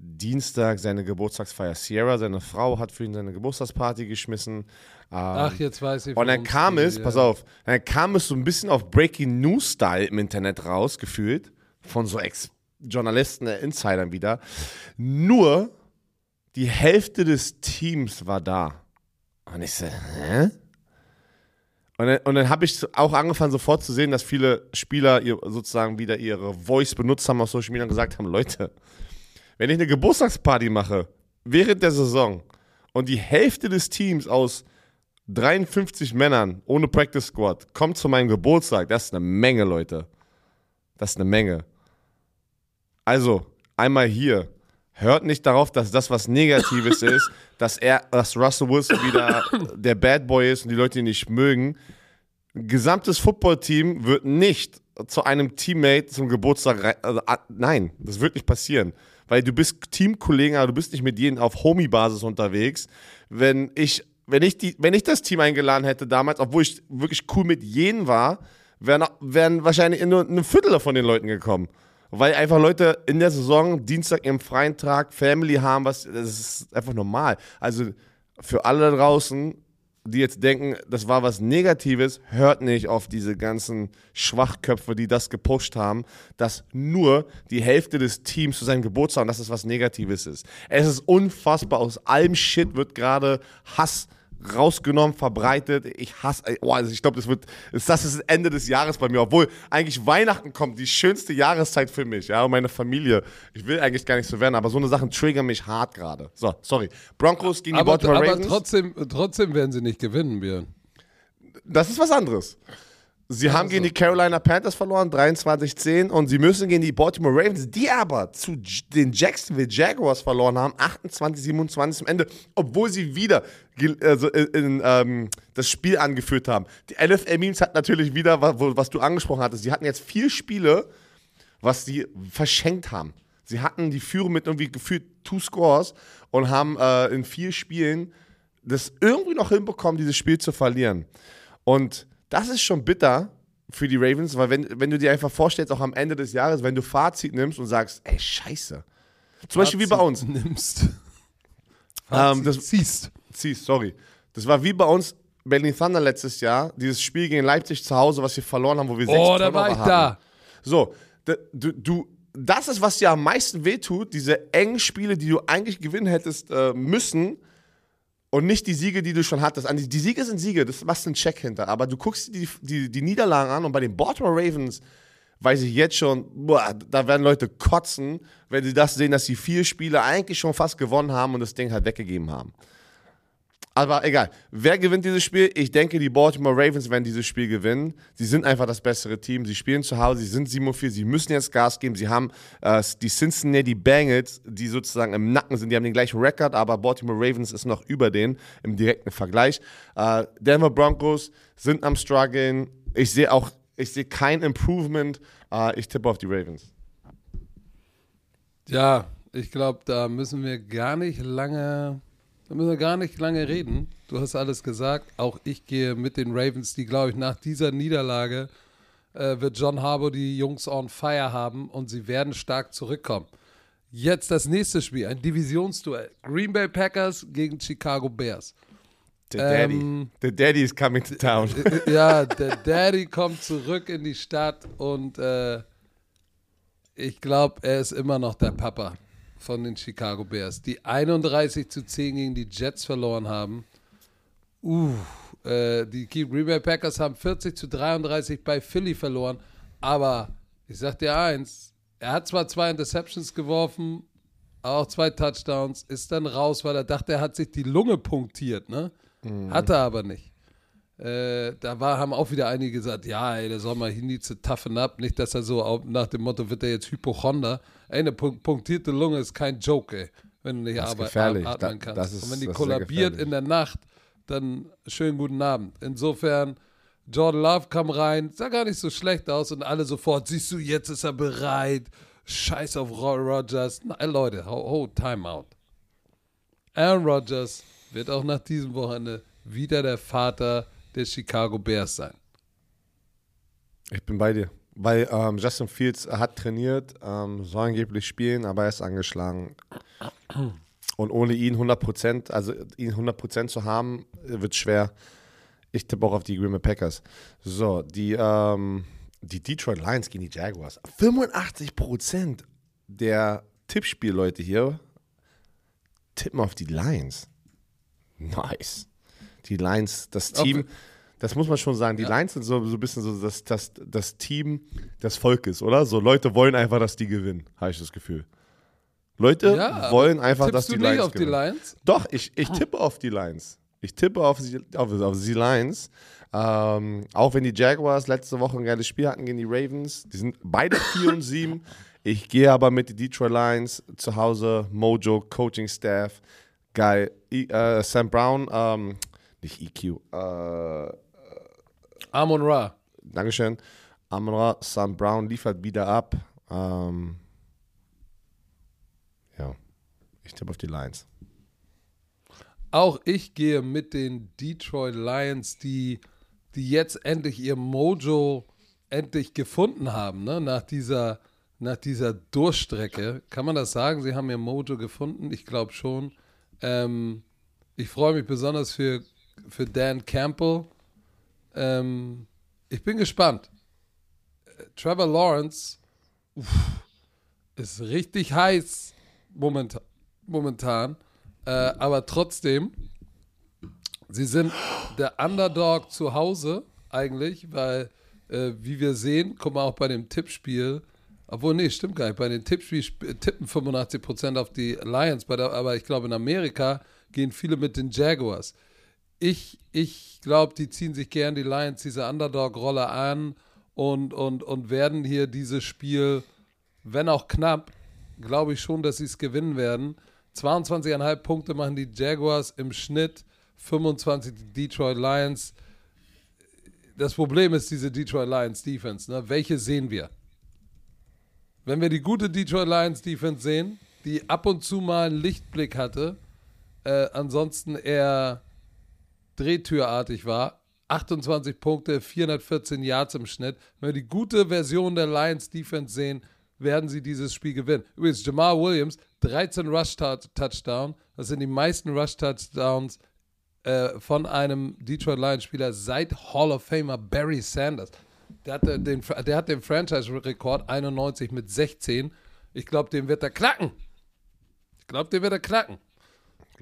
Dienstag seine Geburtstagsfeier. Sierra, seine Frau, hat für ihn seine Geburtstagsparty geschmissen. Ähm, Ach, jetzt weiß ich. und dann kam es, pass auf, dann kam es so ein bisschen auf Breaking News-Style im Internet raus, gefühlt, von so Ex Journalisten, äh, Insidern wieder. Nur die Hälfte des Teams war da. Und ich so, hä? Und dann, und dann habe ich auch angefangen sofort zu sehen, dass viele Spieler ihr, sozusagen wieder ihre Voice benutzt haben auf Social Media und gesagt haben, Leute, wenn ich eine Geburtstagsparty mache während der Saison und die Hälfte des Teams aus 53 Männern ohne Practice Squad kommt zu meinem Geburtstag, das ist eine Menge, Leute. Das ist eine Menge. Also, einmal hier. Hört nicht darauf, dass das was Negatives ist, dass er, dass Russell Wilson wieder der Bad Boy ist und die Leute ihn nicht mögen. Ein gesamtes Footballteam wird nicht zu einem Teammate zum Geburtstag rein. Also, ah, nein, das wird nicht passieren. Weil du bist Teamkollege, aber du bist nicht mit denen auf Homie-Basis unterwegs. Wenn ich, wenn, ich die, wenn ich das Team eingeladen hätte damals, obwohl ich wirklich cool mit jenen war, wären, wären wahrscheinlich nur ein Viertel von den Leuten gekommen. Weil einfach Leute in der Saison Dienstag ihren freien Tag Family haben, was das ist einfach normal. Also für alle da draußen, die jetzt denken, das war was Negatives, hört nicht auf diese ganzen Schwachköpfe, die das gepusht haben, dass nur die Hälfte des Teams zu seinem Geburtstag und dass es was Negatives ist. Es ist unfassbar. Aus allem Shit wird gerade Hass rausgenommen, verbreitet. Ich hasse, oh, also ich glaube, das wird, ist, das ist das Ende des Jahres bei mir, obwohl eigentlich Weihnachten kommt, die schönste Jahreszeit für mich, ja, und meine Familie. Ich will eigentlich gar nicht so werden, aber so eine Sachen triggern mich hart gerade. So, sorry. Broncos gegen die Aber, Baltimore aber Ravens. trotzdem, trotzdem werden sie nicht gewinnen, Björn. Das ist was anderes. Sie haben gegen die Carolina Panthers verloren, 23-10, und sie müssen gegen die Baltimore Ravens, die aber zu den Jacksonville Jaguars verloren haben, 28-27 am Ende, obwohl sie wieder also in, in, ähm, das Spiel angeführt haben. Die NFL Memes hat natürlich wieder, was du angesprochen hattest, sie hatten jetzt vier Spiele, was sie verschenkt haben. Sie hatten die Führung mit irgendwie gefühlt two Scores und haben äh, in vier Spielen das irgendwie noch hinbekommen, dieses Spiel zu verlieren. Und das ist schon bitter für die Ravens, weil wenn, wenn du dir einfach vorstellst, auch am Ende des Jahres, wenn du Fazit nimmst und sagst, ey, scheiße. Zum Beispiel wie bei uns. Nimmst. Ähm, das- ziehst. Ziehst, sorry. Das war wie bei uns Berlin Thunder letztes Jahr, dieses Spiel gegen Leipzig zu Hause, was wir verloren haben, wo wir sechs Oh, da war ich hatten. da. So, du, du, das ist, was dir am meisten wehtut, diese engen Spiele, die du eigentlich gewinnen hättest äh, müssen und nicht die Siege, die du schon hattest. Die, die Siege sind Siege, das machst du einen Check hinter. Aber du guckst dir die, die, die Niederlagen an und bei den Baltimore Ravens weiß ich jetzt schon, boah, da werden Leute kotzen, wenn sie das sehen, dass sie vier Spiele eigentlich schon fast gewonnen haben und das Ding halt weggegeben haben. Aber egal. Wer gewinnt dieses Spiel? Ich denke, die Baltimore Ravens werden dieses Spiel gewinnen. Sie sind einfach das bessere Team. Sie spielen zu Hause, sie sind 7 4, sie müssen jetzt Gas geben. Sie haben äh, die Cincinnati Bengals, die sozusagen im Nacken sind. Die haben den gleichen Rekord, aber Baltimore Ravens ist noch über denen im direkten Vergleich. Äh, Denver Broncos sind am struggeln. Ich sehe auch, ich sehe kein Improvement. Äh, ich tippe auf die Ravens. Ja, ich glaube, da müssen wir gar nicht lange, da müssen wir gar nicht lange reden. Du hast alles gesagt. Auch ich gehe mit den Ravens, die, glaube ich, nach dieser Niederlage äh, wird John Harbour die Jungs on fire haben und sie werden stark zurückkommen. Jetzt das nächste Spiel, ein Divisionsduell. Green Bay Packers gegen Chicago Bears. The Daddy. Ähm, The Daddy is coming to town. Ja, der Daddy kommt zurück in die Stadt und äh, ich glaube, er ist immer noch der Papa von den Chicago Bears, die 31 zu 10 gegen die Jets verloren haben. Uh, äh, die Green Bay Packers haben 40 zu 33 bei Philly verloren, aber ich sag dir eins, er hat zwar zwei Interceptions geworfen, auch zwei Touchdowns, ist dann raus, weil er dachte, er hat sich die Lunge punktiert, ne? Hat er aber nicht. Äh, da war, haben auch wieder einige gesagt, ja, ey, der soll mal he needs to toughen up. Nicht, dass er so nach dem Motto, wird er jetzt Hypochonder. Eine punk punktierte Lunge ist kein Joke, ey, wenn du nicht Das ist gefährlich. atmen kannst. das ist- Und wenn die kollabiert in der Nacht, dann schönen guten Abend. Insofern Jordan Love kam rein, sah gar nicht so schlecht aus und alle sofort, siehst du, jetzt ist er bereit. Scheiß auf Roy Rogers. Nein, Leute, ho, ho, time out. Aaron Rodgers wird auch nach diesem Wochenende wieder der Vater der Chicago Bears sein. Ich bin bei dir. Weil ähm, Justin Fields hat trainiert, ähm, soll angeblich spielen, aber er ist angeschlagen. Und ohne ihn 100%, also ihn 100% zu haben, wird schwer. Ich tippe auch auf die Green Bay Packers. So, die, ähm, die Detroit Lions gegen die Jaguars. 85% der Tippspielleute hier tippen auf die Lions. Nice. Die Lions, das Team, Auch- das muss man schon sagen, die Ja. Lions sind so, so ein bisschen so das, das, das Team des Volkes, oder? So Leute wollen einfach, dass die gewinnen, habe ich das Gefühl. Leute Ja, wollen einfach, dass Tippst die du nicht Lions auf die gewinnen. Lions? Doch, ich, ich tippe auf die Lions. Ich tippe auf, sie, auf, auf die Lions. Ähm, auch wenn die Jaguars letzte Woche ein geiles Spiel hatten gegen die Ravens. Die sind beide 4 und 7. Ich gehe aber mit den Detroit Lions zu Hause. Mojo, Coaching Staff. Geil. I, äh, Sam Brown, ähm, nicht EQ. Äh, Amon Ra. Dankeschön. Amon-Ra, Sam Brown liefert wieder ab. Ähm, ja, ich tippe auf die Lions. Auch ich gehe mit den Detroit Lions, die, die jetzt endlich ihr Mojo endlich gefunden haben, ne? nach, dieser, nach dieser Durchstrecke. Kann man das sagen? Sie haben ihr Mojo gefunden? Ich glaube schon. Ähm, ich freue mich besonders für, für Dan Campbell. Ähm, ich bin gespannt. Äh, Trevor Lawrence uff, ist richtig heiß momentan. momentan. Äh, aber trotzdem, sie sind der Underdog zu Hause eigentlich, weil, äh, wie wir sehen, mal auch bei dem Tippspiel, obwohl, nee, stimmt gar nicht, bei den Tippspiel sp- tippen 85% auf die Lions, der, aber ich glaube, in Amerika gehen viele mit den Jaguars. Ich, ich glaube, die ziehen sich gern die Lions diese Underdog-Rolle an und, und, und werden hier dieses Spiel, wenn auch knapp, glaube ich schon, dass sie es gewinnen werden. 22,5 Punkte machen die Jaguars im Schnitt, 25 die Detroit Lions. Das Problem ist diese Detroit Lions Defense. Ne? Welche sehen wir? Wenn wir die gute Detroit Lions Defense sehen, die ab und zu mal einen Lichtblick hatte, äh, ansonsten eher drehtürartig war, 28 Punkte, 414 Yards im Schnitt. Wenn wir die gute Version der Lions Defense sehen, werden sie dieses Spiel gewinnen. Übrigens, Jamal Williams, 13 Rush-Touchdown. Das sind die meisten Rush-Touchdowns äh, von einem Detroit Lions-Spieler seit Hall of Famer Barry Sanders. Der, hatte den, der hat den Franchise-Rekord 91 mit 16. Ich glaube, den wird er knacken. Ich glaube, den wird er knacken.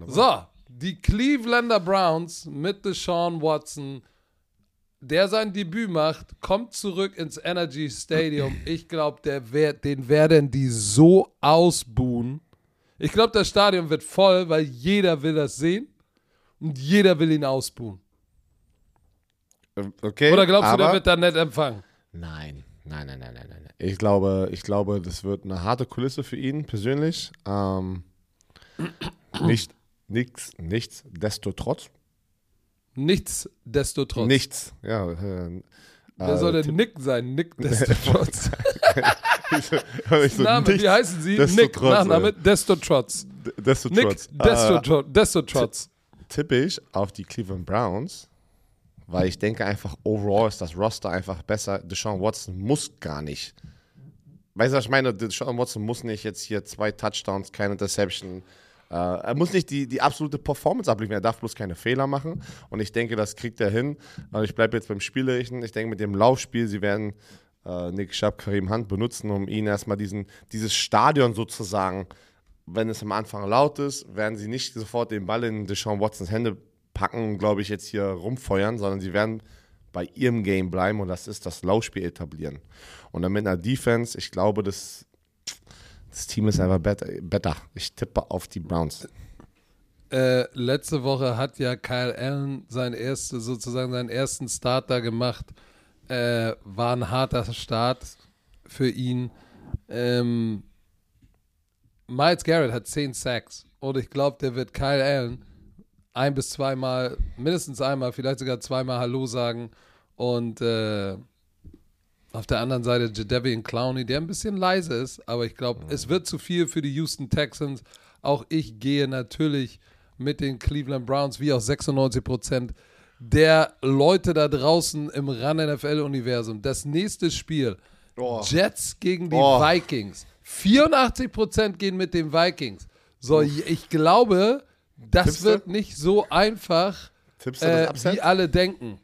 So, die Clevelander Browns mit Deshaun Watson, der sein Debüt macht, kommt zurück ins Energy Stadium. Ich glaube, den werden die so ausbuhen. Ich glaube, das Stadion wird voll, weil jeder will das sehen und jeder will ihn ausbuhen. Äh, Okay. Oder glaubst du, der wird da nett empfangen? Nein, nein, nein, nein, nein, nein. Ich glaube, ich glaube, das wird eine harte Kulisse für ihn persönlich. Ähm, nicht, nichts, nichts, desto trotz. Nichtsdestotrotz. Nichts. Ja, äh, Wer äh, soll der Tipp- Nick sein? Nick Destotrotz. so, Name, nichts, wie heißen sie? desto Nick, trotz, Nachname. Destotrotz. desto Nick trotz. Äh, Destotrotz. Destotrotz. tippe ich auf die Cleveland Browns, weil ich denke einfach, overall ist das Roster einfach besser. Deshaun Watson muss gar nicht. Weißt du, was ich meine? Deshaun Watson muss nicht jetzt hier zwei Touchdowns, keine Interception. Äh, er muss nicht die, die absolute Performance abliefern, er darf bloß keine Fehler machen. Und ich denke, das kriegt er hin. Also ich bleibe jetzt beim Spielerischen. Ich denke, mit dem Laufspiel, sie werden äh, Nick Schapp, Karim Hunt benutzen, um ihn erstmal diesen, dieses Stadion sozusagen wenn es am Anfang laut ist, werden sie nicht sofort den Ball in Deshaun Watsons Hände packen und, glaube ich, jetzt hier rumfeuern, sondern sie werden bei ihrem Game bleiben und das ist das Laufspiel etablieren. Und dann mit einer Defense, ich glaube, das, das Team ist einfach better. Ich tippe auf die Browns. Äh, letzte Woche hat ja Kyle Allen sein erste, sozusagen seinen ersten Start da gemacht. Äh, war ein harter Start für ihn. Ähm, Miles Garrett hat 10 Sacks und ich glaube, der wird Kyle Allen ein bis zweimal, mindestens einmal, vielleicht sogar zweimal Hallo sagen Und äh, auf der anderen Seite Jadavian Clowney, der ein bisschen leise ist, aber ich glaube, es wird zu viel für die Houston Texans. Auch ich gehe natürlich mit den Cleveland Browns, wie auch 96 Prozent der Leute da draußen im RAN-NFL-Universum. Das nächste Spiel, Oh. Jets gegen die Oh. Vikings. 84 Prozent gehen mit den Vikings. So, ich glaube, das Tippst du? wird nicht so einfach, äh, wie alle denken.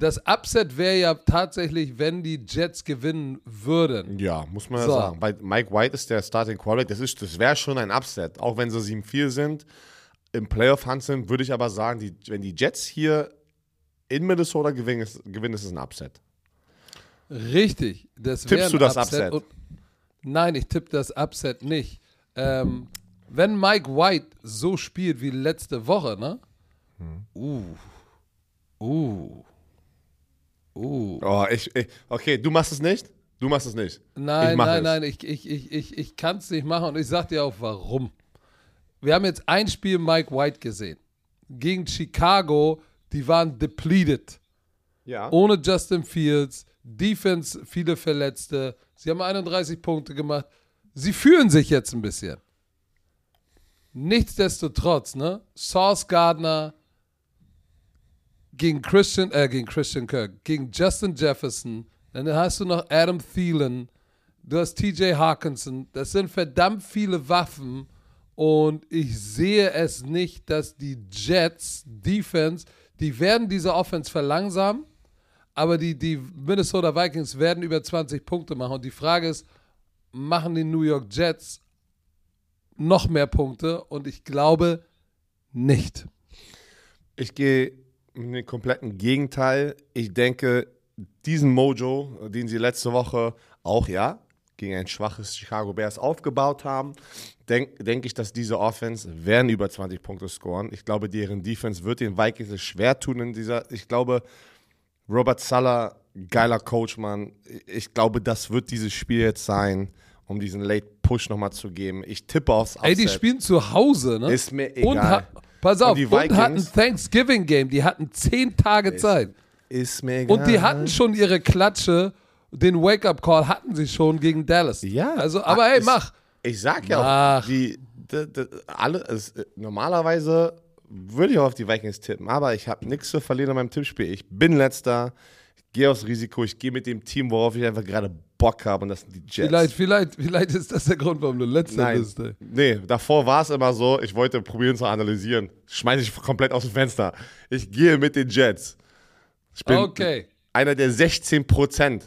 Das Upset wäre ja tatsächlich, wenn die Jets gewinnen würden. Ja, muss man ja So. sagen. Weil Mike White ist der Starting Quarterback. Das, ist- das wäre schon ein Upset. Auch wenn sie 7-4 sind, im Playoff-Hunt sind, würde ich aber sagen, die, wenn die Jets hier in Minnesota gewinnen, ist, gewinnen, ist es ein Upset. Richtig. Das Tippst du das Upset? Und, nein, ich tippe das Upset nicht. Ähm, wenn Mike White so spielt wie letzte Woche, ne? Hm. Uh. Uh. Uh. Oh, ich, ich, okay, du machst es nicht? Du machst es nicht. Nein, nein, es. nein, ich, ich, ich, ich, ich kann es nicht machen und ich sag dir auch warum. Wir haben jetzt ein Spiel Mike White gesehen. Gegen Chicago, die waren depleted. Ja. Ohne Justin Fields, Defense, viele Verletzte. Sie haben 31 Punkte gemacht. Sie fühlen sich jetzt ein bisschen. Nichtsdestotrotz, ne? Sauce Gardner gegen Christian, äh, gegen Christian Kirk, gegen Justin Jefferson, dann hast du noch Adam Thielen, du hast TJ Hawkinson, das sind verdammt viele Waffen. Und ich sehe es nicht, dass die Jets Defense, die werden diese Offense verlangsamen, aber die, die Minnesota Vikings werden über 20 Punkte machen. Und die Frage ist, machen die New York Jets noch mehr Punkte? Und ich glaube nicht. Ich gehe dem kompletten Gegenteil. Ich denke, diesen Mojo, den sie letzte Woche auch, ja, gegen ein schwaches Chicago Bears aufgebaut haben, denke denk ich, dass diese Offense werden über 20 Punkte scoren. Ich glaube, deren Defense wird den Vikings es schwer tun in dieser. Ich glaube, Robert Sala, geiler Coach, Mann. Ich glaube, das wird dieses Spiel jetzt sein, um diesen Late Push nochmal zu geben. Ich tippe aufs Upset. Ey, die spielen zu Hause, ne? Ist mir Und egal. ha pass auf, Und die und, hatten Vikings- Thanksgiving Game. Die hatten zehn Tage Zeit. Ist mir egal. Und die hatten schon ihre Klatsche, den Wake-up-Call hatten sie schon gegen Dallas. Ja. Also, aber hey, Ich- mach. Ich sag ja Mach. auch, die, die, die, alle, es, normalerweise würde ich auch auf die Vikings tippen, aber ich habe nichts zu verlieren in meinem Tippspiel. Ich bin letzter, ich gehe aufs Risiko, ich gehe mit dem Team, worauf ich einfach gerade Bock habe und das sind die Jets. Vielleicht, vielleicht, vielleicht ist das der Grund, warum du letzter Nein, bist. Ey. nee, davor war es immer so, ich wollte probieren zu analysieren. Schmeiße ich komplett aus dem Fenster. Ich gehe mit den Jets. Ich bin Okay. einer der 16 Prozent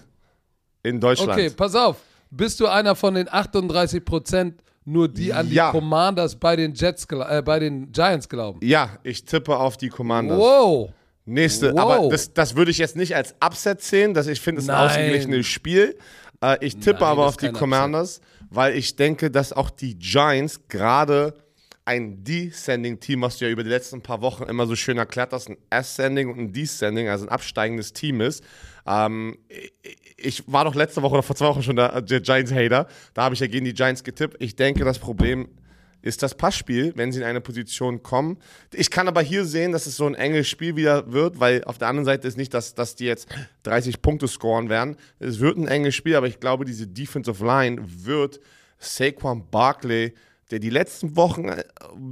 in Deutschland. Okay, pass auf. Bist du einer von den 38 Prozent, nur die an die Ja. Commanders bei den Jets, äh, bei den Giants glauben? Ja, ich tippe auf die Commanders. Wow. Nächste, Wow. aber das, das würde ich jetzt nicht als Upset sehen, dass ich finde, es ist ein ausgeglichenes Spiel. Äh, ich tippe Nein, aber auf ist die Commanders, weil ich denke, dass auch die Giants gerade ein Descending Team, was du ja über die letzten paar Wochen immer so schön erklärt hast, ein Ascending und ein Descending, also ein absteigendes Team ist. Ähm, ich- ich war doch letzte Woche oder vor zwei Wochen schon der, der Giants-Hater. Da habe ich ja gegen die Giants getippt. Ich denke, das Problem ist das Passspiel, wenn sie in eine Position kommen. Ich kann aber hier sehen, dass es so ein enges Spiel wieder wird, weil auf der anderen Seite ist nicht, dass, dass die jetzt 30 Punkte scoren werden. Es wird ein enges Spiel, aber ich glaube, diese Defensive Line wird Saquon Barkley, der die letzten Wochen ein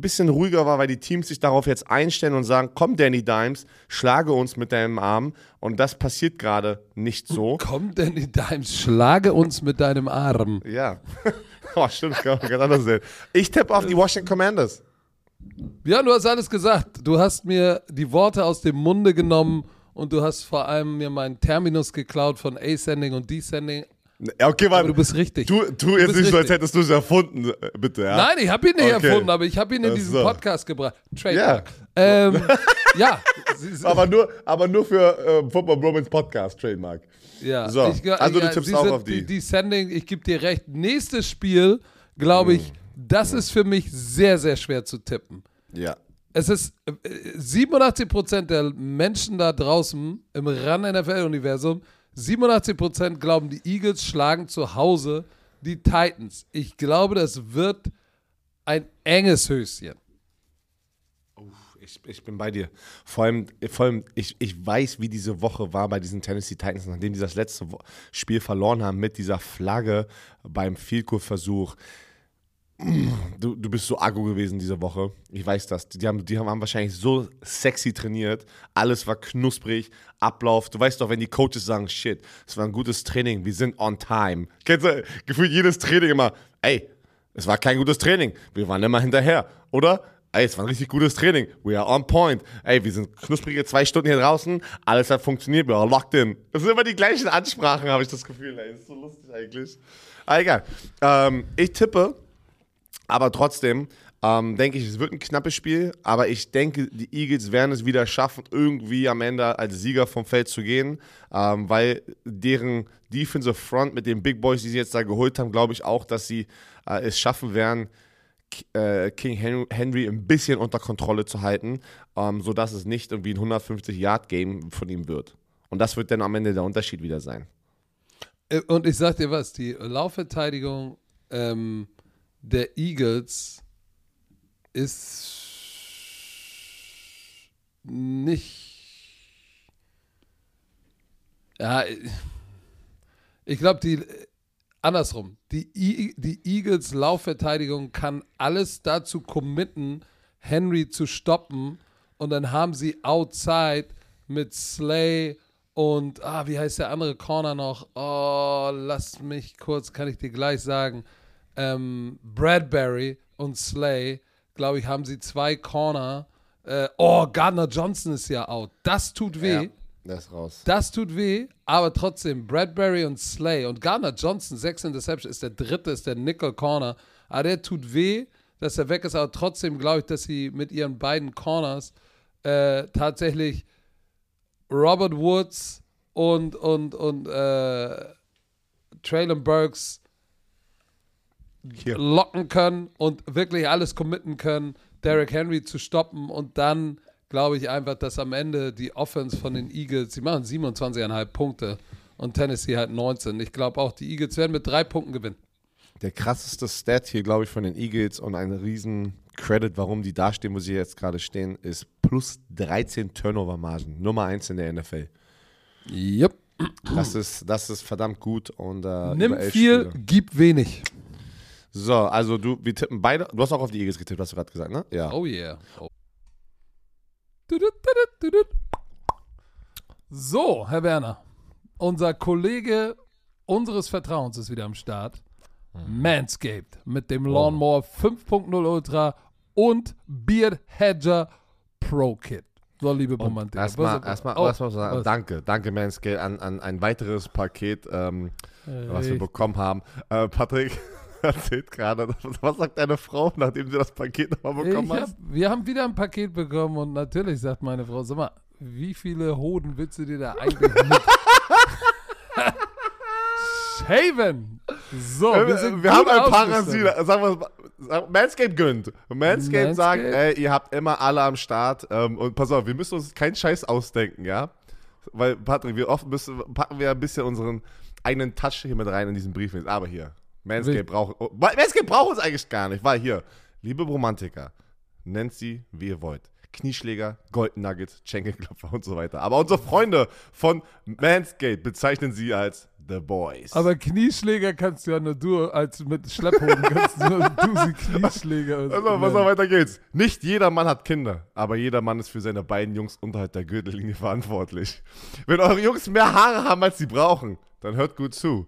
bisschen ruhiger war, weil die Teams sich darauf jetzt einstellen und sagen, komm Danny Dimes, schlage uns mit deinem Arm. Und das passiert gerade nicht so. Komm denn in deinem Schlage uns mit deinem Arm. Ja. oh, stimmt, das kann man ganz anders sehen. Ich tippe auf die Washington Commanders. Ja, du hast alles gesagt. Du hast mir die Worte aus dem Munde genommen und du hast vor allem mir meinen Terminus geklaut von Ascending und Descending. Okay, warte. du bist richtig. Du, tu jetzt bist nicht so, als richtig. hättest du es erfunden, bitte, ja? Nein, ich habe ihn nicht Okay. erfunden, aber ich habe ihn in diesen so. Podcast gebracht. Trademark. Ähm, ja. Aber nur, aber nur für äh, Football Bromance Podcast, Trademark. Ja. So, Ich, also du ja, tippst sie auch auf die. Descending, ich gebe dir recht. Nächstes Spiel, glaube ich, das ist für mich sehr, sehr schwer zu tippen. Ja. Es ist äh, 87% der Menschen da draußen im RAN-NFL-Universum, 87% glauben, die Eagles schlagen zu Hause die Titans. Ich glaube, das wird ein enges Höschen. Ich, ich bin bei dir. Vor allem, vor allem ich, ich weiß, wie diese Woche war bei diesen Tennessee Titans, nachdem die das letzte Spiel verloren haben mit dieser Flagge beim Field Goal Versuch. Du, du bist so aggro gewesen diese Woche. Ich weiß das. Die haben, die haben wahrscheinlich so sexy trainiert. Alles war knusprig. Ablauf. Du weißt doch, wenn die Coaches sagen, shit, es war ein gutes Training, wir sind on time. Kennst du, gefühlt jedes Training immer, ey, es war kein gutes Training. Wir waren immer hinterher, oder? Ey, es war ein richtig gutes Training. We are on point. Ey, wir sind knusprige zwei Stunden hier draußen. Alles hat funktioniert. Wir are locked in. Das sind immer die gleichen Ansprachen, habe ich das Gefühl. Ey, ist so lustig eigentlich. Aber egal. Ähm, ich tippe aber trotzdem ähm, denke ich, es wird ein knappes Spiel. Aber ich denke, die Eagles werden es wieder schaffen, irgendwie am Ende als Sieger vom Feld zu gehen. Ähm, weil deren Defensive Front mit den Big Boys, die sie jetzt da geholt haben, glaube ich auch, dass sie äh, es schaffen werden, King Henry ein bisschen unter Kontrolle zu halten, ähm, sodass es nicht irgendwie ein 150-Yard-Game von ihm wird. Und das wird dann am Ende der Unterschied wieder sein. Äh, und ich sag dir was, die Laufverteidigung ähm, der Eagles ist nicht. Ja, ich glaube, die. Andersrum. Die, I die Eagles Laufverteidigung kann alles dazu committen, Henry zu stoppen. Und dann haben sie outside mit Slay und, ah, wie heißt der andere Corner noch? Oh, lass mich kurz, kann ich dir gleich sagen ähm, Bradbury und Slay, glaube ich, haben sie zwei Corner. Äh, oh, Gardner Johnson ist ja out. Das tut weh. Ja, das ist raus. Das tut weh, aber trotzdem, Bradbury und Slay und Gardner Johnson, sechs Interception, ist der dritte, ist der Nickel Corner. Aber der tut weh, dass er weg ist, aber trotzdem glaube ich, dass sie mit ihren beiden Corners äh, tatsächlich Robert Woods und, und, und äh, Traylon Burks hier. locken können und wirklich alles committen können, Derrick Henry zu stoppen und dann glaube ich einfach, dass am Ende die Offense von den Eagles, sie machen 27,5 Punkte und Tennessee halt 19. Ich glaube auch, die Eagles werden mit drei Punkten gewinnen. Der krasseste Stat hier, glaube ich, von den Eagles und ein riesen Credit, warum die da stehen, wo sie jetzt gerade stehen, ist plus 13 Turnover-Margen. Nummer 1 in der NFL. Yep. Das ist, das ist verdammt gut. Und, äh, Nimm viel, Spiele. gib wenig. So, also du, wir tippen beide. Du hast auch auf die Eagles getippt, hast du gerade gesagt, ne? Ja. Oh yeah. Oh. So, Herr Werner, unser Kollege unseres Vertrauens ist wieder am Start. Mhm. Manscaped mit dem Lawnmower 5.0 Ultra und Beard Hedger Pro Kit. So, liebe Romantik. Erstmal, erstmal, oh, erstmal sagen, was? danke, danke Manscaped an, an ein weiteres Paket, ähm, was wir bekommen haben. Äh, Patrick, erzählt gerade. Was sagt deine Frau, nachdem sie das Paket nochmal bekommen hat? Wir haben wieder ein Paket bekommen und natürlich sagt meine Frau, sag mal, wie viele Hoden willst du dir da eigentlich mit? Shaven! So, wir, sind wir haben ein Parasit. Sagen wir Manscape gönnt. Manscape, sagt, ey, ihr habt immer alle am Start. Ähm, und pass auf, wir müssen uns keinen Scheiß ausdenken, ja? Weil, Patrick, wir oft müssen, packen wir ein bisschen unseren eigenen Touch hier mit rein in diesen Brief. Aber hier, Manscape braucht, oh, Manscape braucht uns eigentlich gar nicht, weil hier, liebe Romantiker, nennt sie, wie ihr wollt. Knieschläger, Golden Nuggets, Schenkelklopfer und so weiter. Aber unsere Freunde von Manscape bezeichnen sie als The Boys. Aber Knieschläger kannst du ja nur du als mit Schlepphoden kannst du du sie Knieschläger. Also, was auch weiter geht's. Nicht jeder Mann hat Kinder, aber jeder Mann ist für seine beiden Jungs unterhalb der Gürtellinie verantwortlich. Wenn eure Jungs mehr Haare haben, als sie brauchen, dann hört gut zu.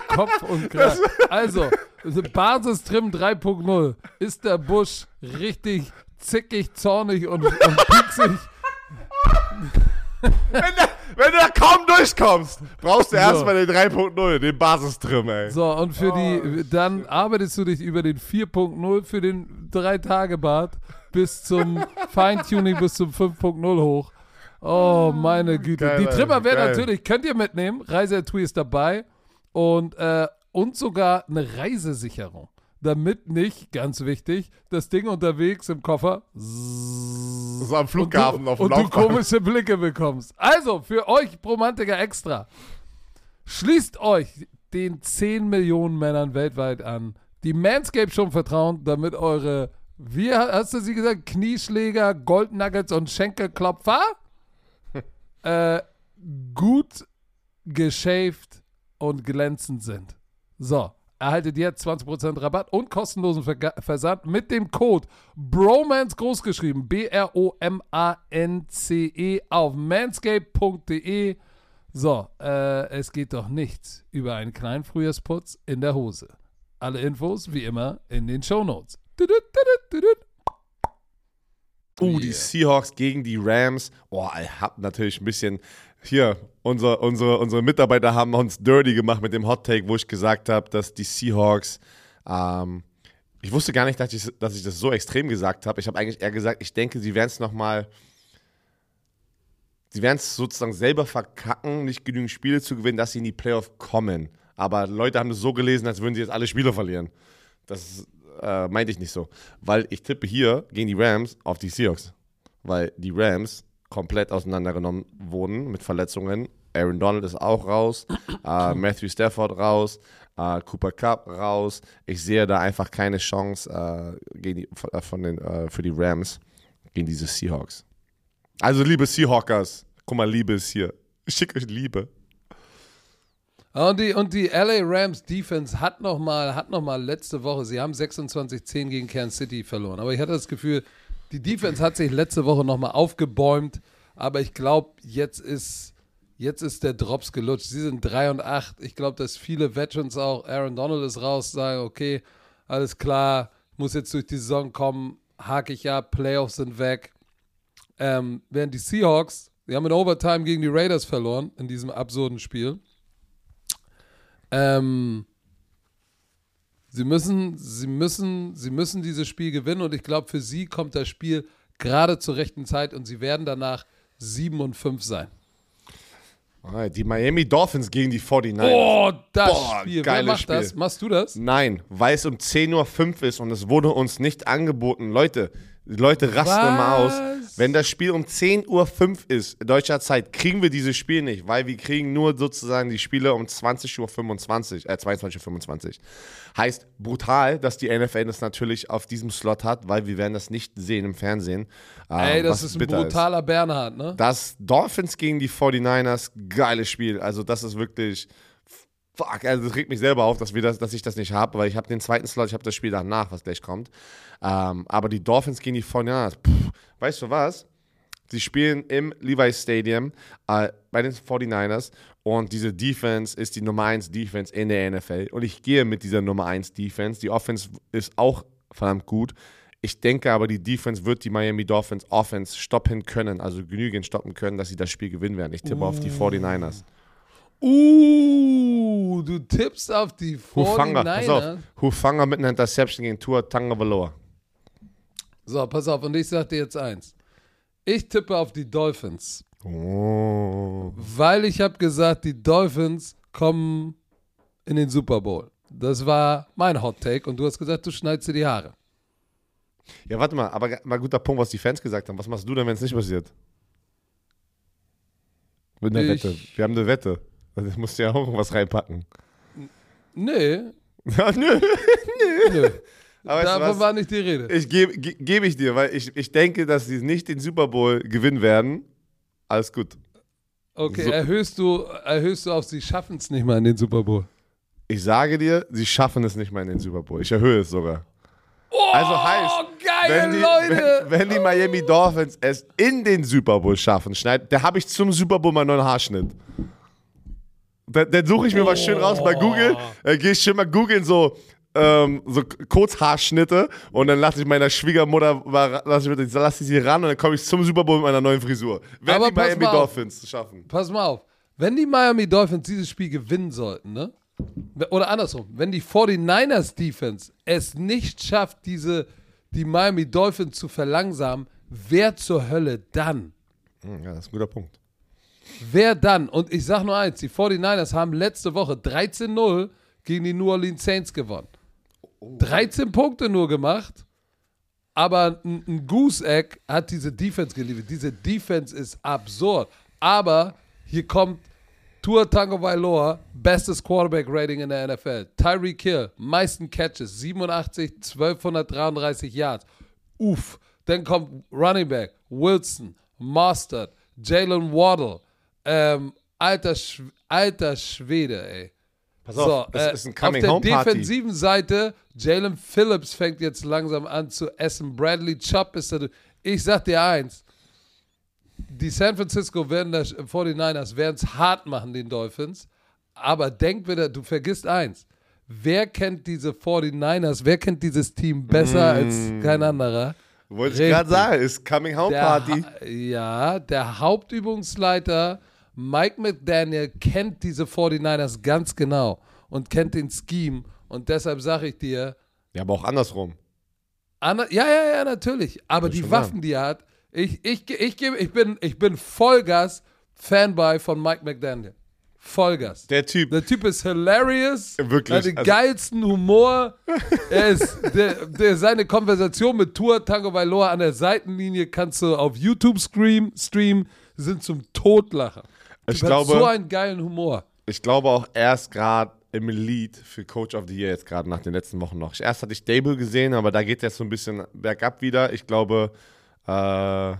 Kopf und Kragen. Also, Basistrim 3.0. Ist der Busch richtig zickig, zornig und, und pieksig? wenn, du, wenn du da kaum durchkommst, brauchst du So. erstmal den 3.0, den Basistrim, ey. So, und für Oh, die, dann arbeitest du dich über den 4.0 für den 3-Tage-Bad bis zum Feintuning bis zum 5.0 hoch. Oh, meine Güte. Geil, die Trimmer werden geil. natürlich, könnt ihr mitnehmen. Reiseetui ist dabei. Und, äh, und sogar eine Reisesicherung. Damit nicht, ganz wichtig, das Ding unterwegs im Koffer So am Flughafen und du, auf dem und du komische Blicke bekommst. Also, für euch Romantiker extra. Schließt euch den 10 Millionen Männern weltweit an, die Manscaped schon vertrauen, damit eure, wie hast du sie gesagt, Knieschläger, Goldnuggets und Schenkelklopfer äh, gut geschäft und glänzend sind. So, erhaltet jetzt 20% Rabatt und kostenlosen Versand mit dem Code BROMANCE großgeschrieben, B-R-O-M-A-N-C-E auf manscape.de. So, äh, es geht doch nichts über einen kleinen Frühjahrsputz in der Hose. Alle Infos wie immer in den Shownotes. Tudut. Uh, die Seahawks gegen die Rams. Oh, ich hab natürlich ein bisschen. Hier, unser, unsere, unsere Mitarbeiter haben uns dirty gemacht mit dem Hot Take, wo ich gesagt habe, dass die Seahawks. Ähm, ich wusste gar nicht, dass ich, dass ich das so extrem gesagt habe. Ich habe eigentlich eher gesagt, ich denke, sie werden es nochmal. Sie werden es sozusagen selber verkacken, nicht genügend Spiele zu gewinnen, dass sie in die Playoff kommen. Aber Leute haben das so gelesen, als würden sie jetzt alle Spiele verlieren. Das äh, meinte ich nicht so. Weil ich tippe hier gegen die Rams auf die Seahawks. Weil die Rams komplett auseinandergenommen wurden mit Verletzungen. Aaron Donald ist auch raus, äh, Matthew Stafford raus, äh, Cooper Cup raus. Ich sehe da einfach keine Chance äh, gegen die, von, von den, äh, für die Rams gegen diese Seahawks. Also liebe Seahawkers, guck mal, Liebe ist hier. Ich schicke euch Liebe. Und die, und die LA Rams Defense hat noch mal, hat noch mal letzte Woche, sie haben 26-10 gegen Kansas City verloren. Aber ich hatte das Gefühl, die Defense hat sich letzte Woche noch mal aufgebäumt. Aber ich glaube, jetzt ist, jetzt ist der Drops gelutscht. Sie sind 3 und 8. Ich glaube, dass viele Veterans auch, Aaron Donald ist raus, sagen, okay, alles klar, muss jetzt durch die Saison kommen, hake ich ab, Playoffs sind weg. Ähm, während die Seahawks, die haben in Overtime gegen die Raiders verloren, in diesem absurden Spiel. Ähm, sie müssen, sie müssen, sie müssen dieses Spiel gewinnen und ich glaube, für sie kommt das Spiel gerade zur rechten Zeit und sie werden danach 7 und 5 sein. Die Miami Dolphins gegen die 49ers. Oh, das Boah, Spiel. Wer geiles macht Spiel. das? Machst du das? Nein, weil es um 10.05 Uhr ist und es wurde uns nicht angeboten. Leute, die Leute rasten immer aus. Wenn das Spiel um 10.05 Uhr ist, deutscher Zeit, kriegen wir dieses Spiel nicht, weil wir kriegen nur sozusagen die Spiele um 20.25 Uhr, äh 22.25 Uhr. Heißt brutal, dass die NFL das natürlich auf diesem Slot hat, weil wir werden das nicht sehen im Fernsehen. ähm, Ey, das ist ein brutaler Bernhard, ne? das Dolphins gegen die 49ers, geiles Spiel. Also das ist wirklich, fuck, also das regt mich selber auf, dass, wir das, dass ich das nicht habe, weil ich habe den zweiten Slot, ich habe das Spiel danach, was gleich kommt. Ähm, aber die Dolphins gegen die 49ers, pff, weißt du was? Sie spielen im Levi's Stadium äh, bei den 49ers und diese Defense ist die Nummer 1 Defense in der NFL. Und ich gehe mit dieser Nummer 1 Defense. Die Offense ist auch verdammt gut. Ich denke aber, die Defense wird die Miami Dolphins Offense stoppen können, also genügend stoppen können, dass sie das Spiel gewinnen werden. Ich tippe auf die 49ers. Uh, du tippst auf die Hufanga, pass 49ers. auf. Hufanga mit einer Interception gegen Tour Tagovailoa. So, pass auf, und ich sag dir jetzt eins. Ich tippe auf die Dolphins. Oh. Weil ich habe gesagt, die Dolphins kommen in den Super Bowl. Das war mein Hot Take und du hast gesagt, du schneidest dir die Haare. Ja, warte mal, aber mal guter Punkt, was die Fans gesagt haben. Was machst du denn, wenn es nicht passiert? Mit einer Ich- Wette. Wir haben eine Wette. Also ich musst ja auch was reinpacken. Nee, Ja, nö. nö. Aber weißt du Davon was? war nicht die Rede. Ich gebe ge, geb ich dir, weil ich, ich denke, dass sie nicht den Super Bowl gewinnen werden. Alles gut. Okay, So- erhöhst du, erhöhst du auf, sie schaffen es nicht mal in den Super Bowl. Ich sage dir, sie schaffen es nicht mal in den Super Bowl. Ich erhöhe es sogar. Also heißt, Oh, geil, wenn die, Leute! wenn, wenn die Miami Dolphins es in den Super Bowl schaffen, schneid, da habe ich zum Super Bowl meinen neuen Haarschnitt. Dann, dann suche ich mir was schön raus bei Google. Dann gehe ich schön mal googeln, so, ähm, so Kurzhaarschnitte und dann lasse ich meiner Schwiegermutter, mal- lass ich, lass ich sie ran und dann komme ich zum Super Bowl mit meiner neuen Frisur. Wenn Aber die Miami. Dolphins schaffen. Pass mal auf. Wenn die Miami Dolphins dieses Spiel gewinnen sollten, ne? Oder andersrum, wenn die 49ers Defense es nicht schafft, diese, die Miami Dolphins zu verlangsamen, wer zur Hölle dann? Hm, Ja, das ist ein guter Punkt. Wer dann? Und ich sag nur eins: Die 49ers haben letzte Woche 13-0 gegen die New Orleans Saints gewonnen. 13 Punkte nur gemacht, aber ein, ein Goose-Egg hat diese Defense geliefert. Diese Defense ist absurd. Aber hier kommt Tua Tagovailoa, bestes Quarterback-Rating in der NFL. Tyreek Hill, meisten Catches, 87, 1233 Yards. Uff. Dann kommt Running Back, Wilson, Mostert, Jalen Waddle. Ähm, alter, Sch alter Schwede, ey. Pass auf, es äh, ist ein auf der defensiven Seite, Jalen Phillips fängt jetzt langsam an zu essen. Bradley Chubb ist da. Ich sag dir eins: Die San Francisco werden das, 49ers werden es hart machen, den Dolphins. Aber denk wieder, du vergisst eins. Wer kennt diese 49ers? Wer kennt dieses Team besser als kein anderer? Wollte ich gerade sagen, ist Coming Home Der Party. Ha- ja, der Hauptübungsleiter Mike McDaniel kennt diese 49ers ganz genau und kennt den Scheme. Und deshalb sage ich dir, Ja, aber auch andersrum. Anna, ja, ja, ja, natürlich. Aber die Waffen, die er hat, ich, ich, ich, ich, bin, ich bin Vollgas Fanboy von Mike McDaniel. Vollgas. Der Typ. Der Typ ist hilarious. Wirklich, Er hat den also- geilsten Humor. Er ist, der, der, seine Konversation mit Tour Tango Bailoa an der Seitenlinie kannst du auf YouTube stream, streamen. Sind zum Totlachen. Ich glaube- so einen geilen Humor. Ich glaube auch erst gerade im Elite für Coach of the Year jetzt gerade nach den letzten Wochen noch. Erst hatte ich Dable gesehen, aber da geht jetzt so ein bisschen bergab wieder. Ich glaube, äh,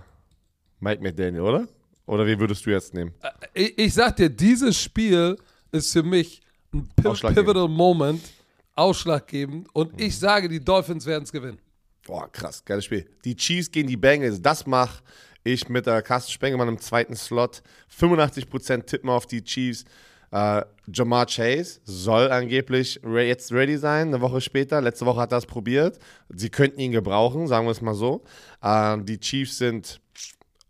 Mike McDaniel, oder? Oder wie würdest du jetzt nehmen? Ich, ich sag dir, dieses Spiel ist für mich ein pivotal Moment, ausschlaggebend. Und ich sage, die Dolphins werden es gewinnen. Boah, krass, geiles Spiel. Die Chiefs gegen die Bengals, das mache ich mit der Carsten Spengemann im zweiten Slot. 85% tippen auf die Chiefs. Äh, Jamar Chase soll angeblich re jetzt ready sein, eine Woche später. Letzte Woche hat er es probiert. Sie könnten ihn gebrauchen, sagen wir es mal so. Äh, die Chiefs sind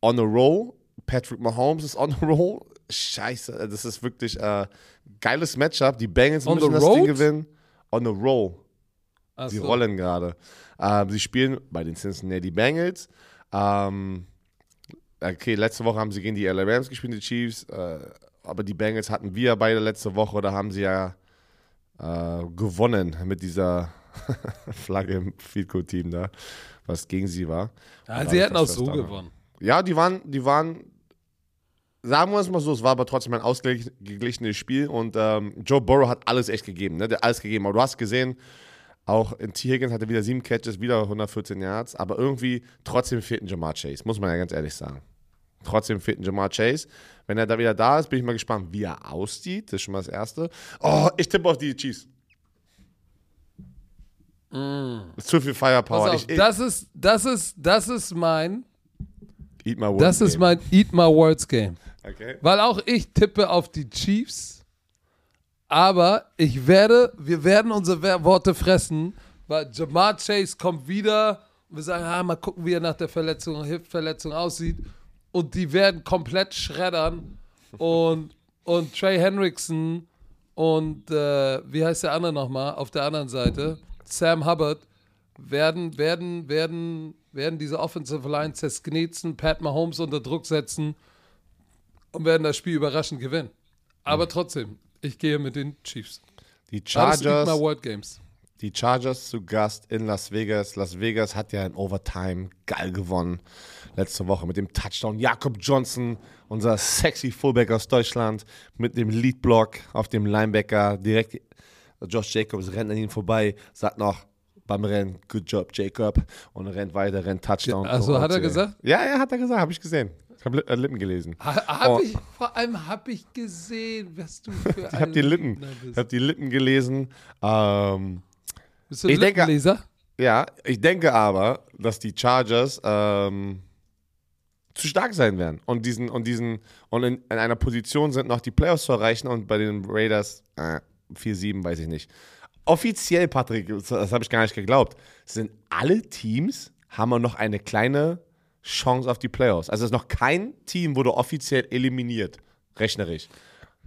on a roll. Patrick Mahomes ist on a roll. Scheiße, das ist wirklich äh, geiles Matchup. Die Bengals On müssen das Ding road? gewinnen. On a roll. Ach Sie so. rollen gerade. Ähm, sie spielen bei den Cincinnati Bengals. Ähm, okay, letzte Woche haben sie gegen die LA Rams gespielt, die Chiefs. Äh, aber die Bengals hatten wir beide letzte Woche. Da haben sie ja äh, gewonnen mit dieser Flagge im Field Goal Team da, was gegen sie war. Ja, Aber sie hätten auch so gewonnen. Ja, die waren, die waren, sagen wir es mal so, es war aber trotzdem ein ausgeglichenes Spiel und ähm, Joe Burrow hat alles echt gegeben, ne? Der hat alles gegeben. Aber du hast gesehen, auch in T. Higgins hatte wieder sieben Catches, wieder 114 Yards, aber irgendwie trotzdem fehlt ein Jamar Chase, muss man ja ganz ehrlich sagen. Trotzdem fehlt ein Jamar Chase. Wenn er da wieder da ist, bin ich mal gespannt, wie er aussieht. Das ist schon mal das Erste. Oh, ich tippe auf die Chiefs. Ist zu viel Firepower. auf, Ich, ich, das ist, das ist, das ist mein, eat my words, das ist Game. mein Eat My Words Game. Okay. Weil auch ich tippe auf die Chiefs, aber ich werde, wir werden unsere Worte fressen, weil Jamar Chase kommt wieder und wir sagen, ah, mal gucken, wie er nach der Verletzung, Hip-Verletzung aussieht und die werden komplett schreddern und, und Trey Hendrickson und äh, wie heißt der andere nochmal auf der anderen Seite, Sam Hubbard, werden, werden, werden, werden diese Offensive Line zersknetzen, Pat Mahomes unter Druck setzen und werden das Spiel überraschend gewinnen. Aber trotzdem, ich gehe mit den Chiefs. Die Chargers. Games. Die Chargers zu Gast in Las Vegas. Las Vegas hat ja in Overtime geil gewonnen. Letzte Woche mit dem Touchdown. Jakob Johnson, unser sexy Fullback aus Deutschland, mit dem Leadblock auf dem Linebacker. Direkt Josh Jacobs rennt an ihn vorbei, sagt noch beim Rennen, good job, Jacob. Und rennt weiter, rennt Touchdown. Also hat er äh, gesagt? Ja, ja, hat er gesagt, habe ich gesehen. Ich habe Lippen gelesen. Ha, hab Oh. ich, vor allem habe ich gesehen, was du für Ich habe die Lippen, ich habe die Lippen gelesen. Ähm, Bist du ein Ich denke- ja, ich denke aber, dass die Chargers ähm, zu stark sein werden und diesen und diesen und in, in einer Position sind, noch die Playoffs zu erreichen und bei den Raiders äh, 4-7, weiß ich nicht. Offiziell, Patrick, das, habe ich gar nicht geglaubt, sind alle Teams haben wir noch eine kleine Chance auf die Playoffs. Also es ist noch kein Team wurde offiziell eliminiert, rechnerisch.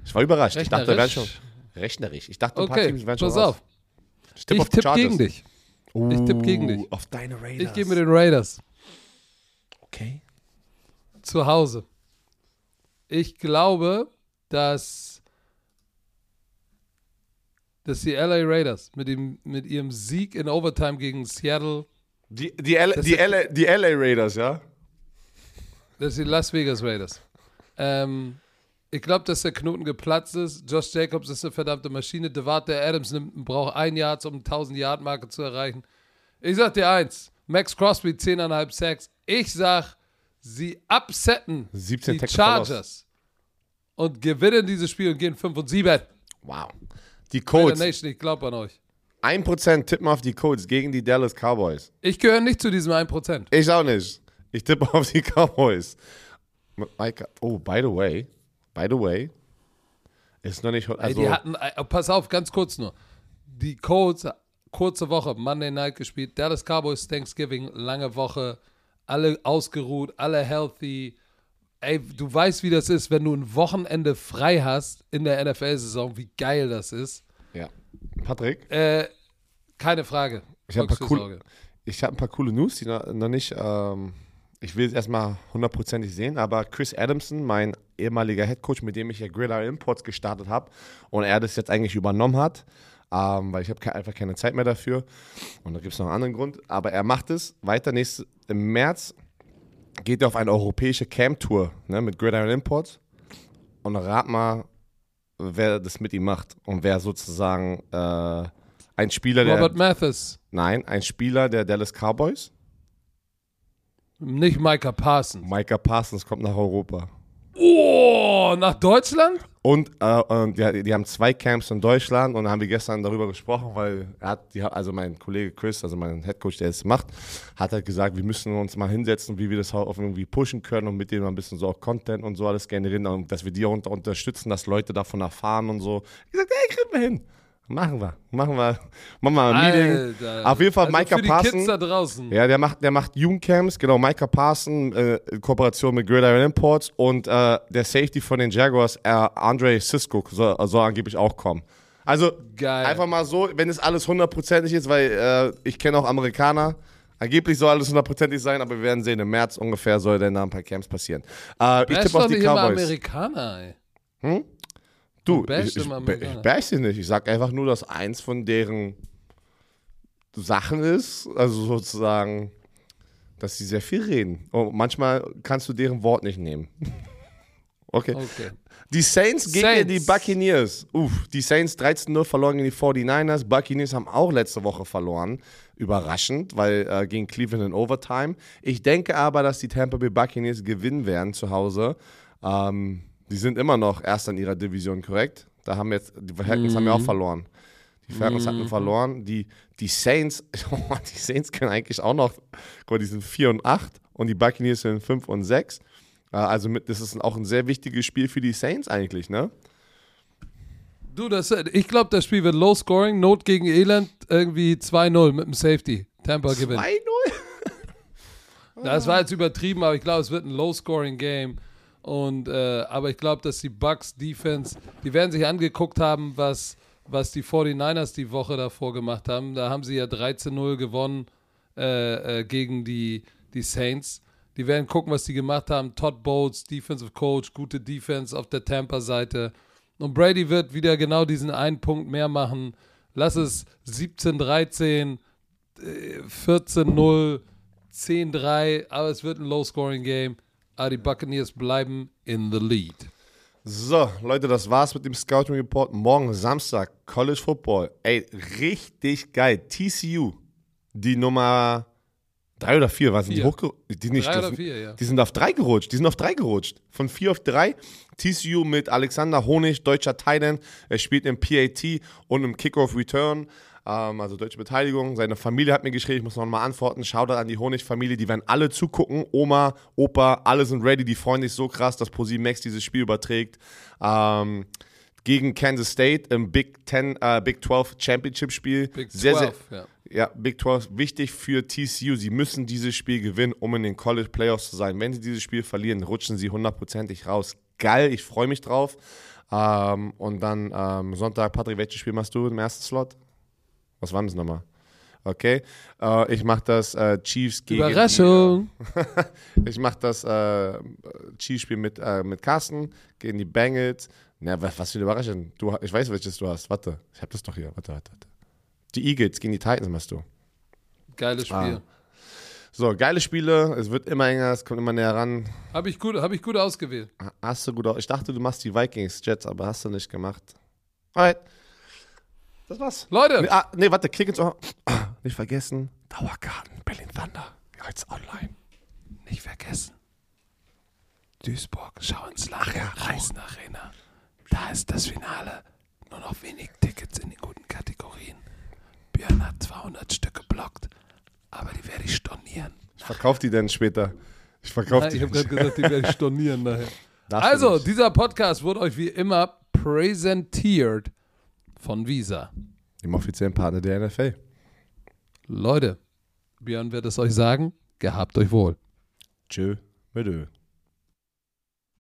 Ich war überrascht. Ich dachte, wir wären schon Rechnerisch? Ich dachte, ein paar Okay, Teams wären schon pass auf. Ich tippe Chargers. gegen dich. Ich tippe gegen dich. Auf deine Raiders. Ich gehe mit den Raiders Okay. zu Hause. Ich glaube, dass, dass die LA Raiders mit, dem, mit ihrem Sieg in Overtime gegen Seattle, Die, die, L, die, LA, die LA Raiders, ja? das sind die Las Vegas Raiders. Ähm, ich glaube, dass der Knoten geplatzt ist. Josh Jacobs ist eine verdammte Maschine. Devante Adams nimmt, braucht ein Jahr, um 1000 Yard Marke zu erreichen. Ich sag dir eins: Max Crosby 10,5 Sacks. Ich sag, sie upsetten 17 die Tackle Chargers. Und gewinnen dieses Spiel und gehen 5 und 7. Wow. Die Colts. Nation, ich glaube an euch. 1% tippen auf die Colts gegen die Dallas Cowboys. Ich gehöre nicht zu diesem 1%. Ich auch nicht. Ich tippe auf die Cowboys. Oh, by the way, by the way, ist noch nicht. Ey, Also, die hatten, äh, pass auf, ganz kurz nur. Die Colts, kurze Woche, Monday Night gespielt. Dallas Cowboys, Thanksgiving, lange Woche. Alle ausgeruht, alle healthy. Ey, du weißt, wie das ist, wenn du ein Wochenende frei hast in der NFL-Saison, wie geil das ist. ja. Patrick, Äh, keine Frage. Ich hab ein cool- habe ein paar coole News, die noch, noch nicht. Ähm, ich will es erstmal hundertprozentig sehen, aber Chris Adamson, mein ehemaliger Headcoach, mit dem ich ja Gridiron Imports gestartet habe und er das jetzt eigentlich übernommen hat, ähm, weil ich habe ke einfach keine Zeit mehr dafür und da gibt es noch einen anderen Grund, aber er macht es weiter. Nächste, Im März geht er auf eine europäische Camp-Tour ne, mit Gridiron Imports und rat mal, wer das mit ihm macht und wer sozusagen äh, ein Spieler, der. Robert Mathis, Nein, ein Spieler der Dallas Cowboys. Nicht Micah Parsons. Micah Parsons kommt nach Europa. Oh, nach Deutschland? Und, äh, und die, die haben zwei Camps in Deutschland und da haben wir gestern darüber gesprochen, weil er hat, die, also mein Kollege Chris, also mein Headcoach, der es macht, hat halt gesagt, wir müssen uns mal hinsetzen, wie wir das auch irgendwie pushen können und mit denen mal ein bisschen so auch Content und so alles generieren und dass wir die auch unter, unterstützen, dass Leute davon erfahren und so. Ich gesagt, ey, kriegen wir hin. Machen wir, machen wir, machen wir ein Meeting. Alter. Auf jeden Fall also Micah für die Parsons. Kids da draußen. Ja, der macht, der macht Jugendcamps, genau, Micah Parson, äh, in Kooperation mit Gridiron Imports und äh, der Safety von den Jaguars, äh, Andre Sisko, soll, soll angeblich auch kommen. Also Geil. einfach mal so, wenn es alles hundertprozentig ist, weil äh, ich kenne auch Amerikaner, angeblich soll alles hundertprozentig sein, aber wir werden sehen, im März ungefähr soll dann da ein paar Camps passieren. Äh, ich tippe auf die nicht immer Cowboys. Amerikaner, ey. Du, ich, ich, ich bash sie nicht. Ich sag einfach nur, dass eins von deren Sachen ist, also sozusagen, dass sie sehr viel reden. Und manchmal kannst du deren Wort nicht nehmen. okay. Okay. Die Saints gegen Saints. die Buccaneers. Uff, die Saints 13-0 verloren gegen die 49ers. Buccaneers haben auch letzte Woche verloren. Überraschend, weil äh, gegen Cleveland in Overtime. Ich denke aber, dass die Tampa Bay Buccaneers gewinnen werden zu Hause. Ähm, die sind immer noch erst in ihrer Division, korrekt? Da haben jetzt, die Falcons haben ja auch verloren. Die Falcons hatten verloren. Die, die Saints, die Saints können eigentlich auch noch, guck mal, die sind 4 und 8 und die Buccaneers sind 5 und 6. Äh, Also mit, das ist auch ein sehr wichtiges Spiel für die Saints eigentlich, ne? Du, das, ich glaube, das Spiel wird low scoring, Not gegen Elend, irgendwie 2-0 mit dem Safety. Tampa gewinnt. 2-0? Das war jetzt übertrieben, aber ich glaube, es wird ein low scoring Game. Und, äh, aber ich glaube, dass die Bucks Defense, die werden sich angeguckt haben, was, was die 49ers die Woche davor gemacht haben. Da haben sie ja 13-0 gewonnen äh, äh, gegen die, die Saints. Die werden gucken, was die gemacht haben. Todd Bowles, Defensive Coach, gute Defense auf der Tampa-Seite. Und Brady wird wieder genau diesen einen Punkt mehr machen. Lass es 17-13, äh, 14-0, 10-3, aber es wird ein Low-Scoring-Game. Aber die Buccaneers bleiben in the lead. So, Leute, das war's mit dem Scouting Report. Morgen Samstag, College Football. Ey, richtig geil. TCU die Nummer drei oder vier, was sind die Vier. hochgerutscht? Die nicht. Drei das oder vier, ja. Die sind auf drei gerutscht. Die sind auf drei gerutscht. Von vier auf drei. TCU mit Alexander Honig, deutscher Titan. Er spielt im PAT und im Kickoff Return. Ähm, also deutsche Beteiligung. Seine Familie hat mir geschrieben, ich muss noch mal antworten. Shoutout an die Honig-Familie. Die werden alle zugucken. Oma, Opa, alle sind ready. Die freuen sich so krass, dass ProSieben Max dieses Spiel überträgt. Ähm, gegen Kansas State im Big 10, äh, Big 12 Championship Spiel. Big 12, sehr, sehr, ja. ja, Big 12 wichtig für TCU. Sie müssen dieses Spiel gewinnen, um in den College Playoffs zu sein. Wenn sie dieses Spiel verlieren, rutschen sie hundertprozentig raus. Geil, ich freue mich drauf. Ähm, und dann ähm, Sonntag, Patrick, welches Spiel machst du im ersten Slot? Was war das nochmal? Okay, äh, ich mache das äh, Chiefs gegen Überraschung. Die, ich mache das äh, Chiefs-Spiel mit, äh, mit Carsten gegen die Bengals. Na, was, was für eine Überraschung. Du, ich weiß, welches du hast. Warte, ich habe das doch hier. Warte, warte, warte. Die Eagles gegen die Titans machst du. Geiles Spiel. Ah. So, geile Spiele. Es wird immer enger, es kommt immer näher ran. Habe ich, gut, hab ich gut ausgewählt. Hast du gut aus. Ich dachte, du machst die Vikings, Jets, aber hast du nicht gemacht. Alright. Das war's. Leute, Nee, ah, nee warte, klick ins Ohr. Nicht vergessen. Dauerkarten, Berlin Thunder. Jetzt online. nicht vergessen. Duisburg, schau ins Land, Reisen Arena. Da ist das Finale. Nur noch wenig Tickets in den guten Kategorien. Björn hat 200 Stück geblockt, aber die werde ich stornieren. Ich verkauf die dann später. Ich verkauf Nein, die. ich habe gerade gesagt, die werde ich stornieren nachher. Du Also, dieser Podcast wurde euch wie immer präsentiert von Visa. Dem offiziellen Partner der NFL. Leute, Björn wird es euch sagen. Gehabt euch wohl. Tschö, mit Ö.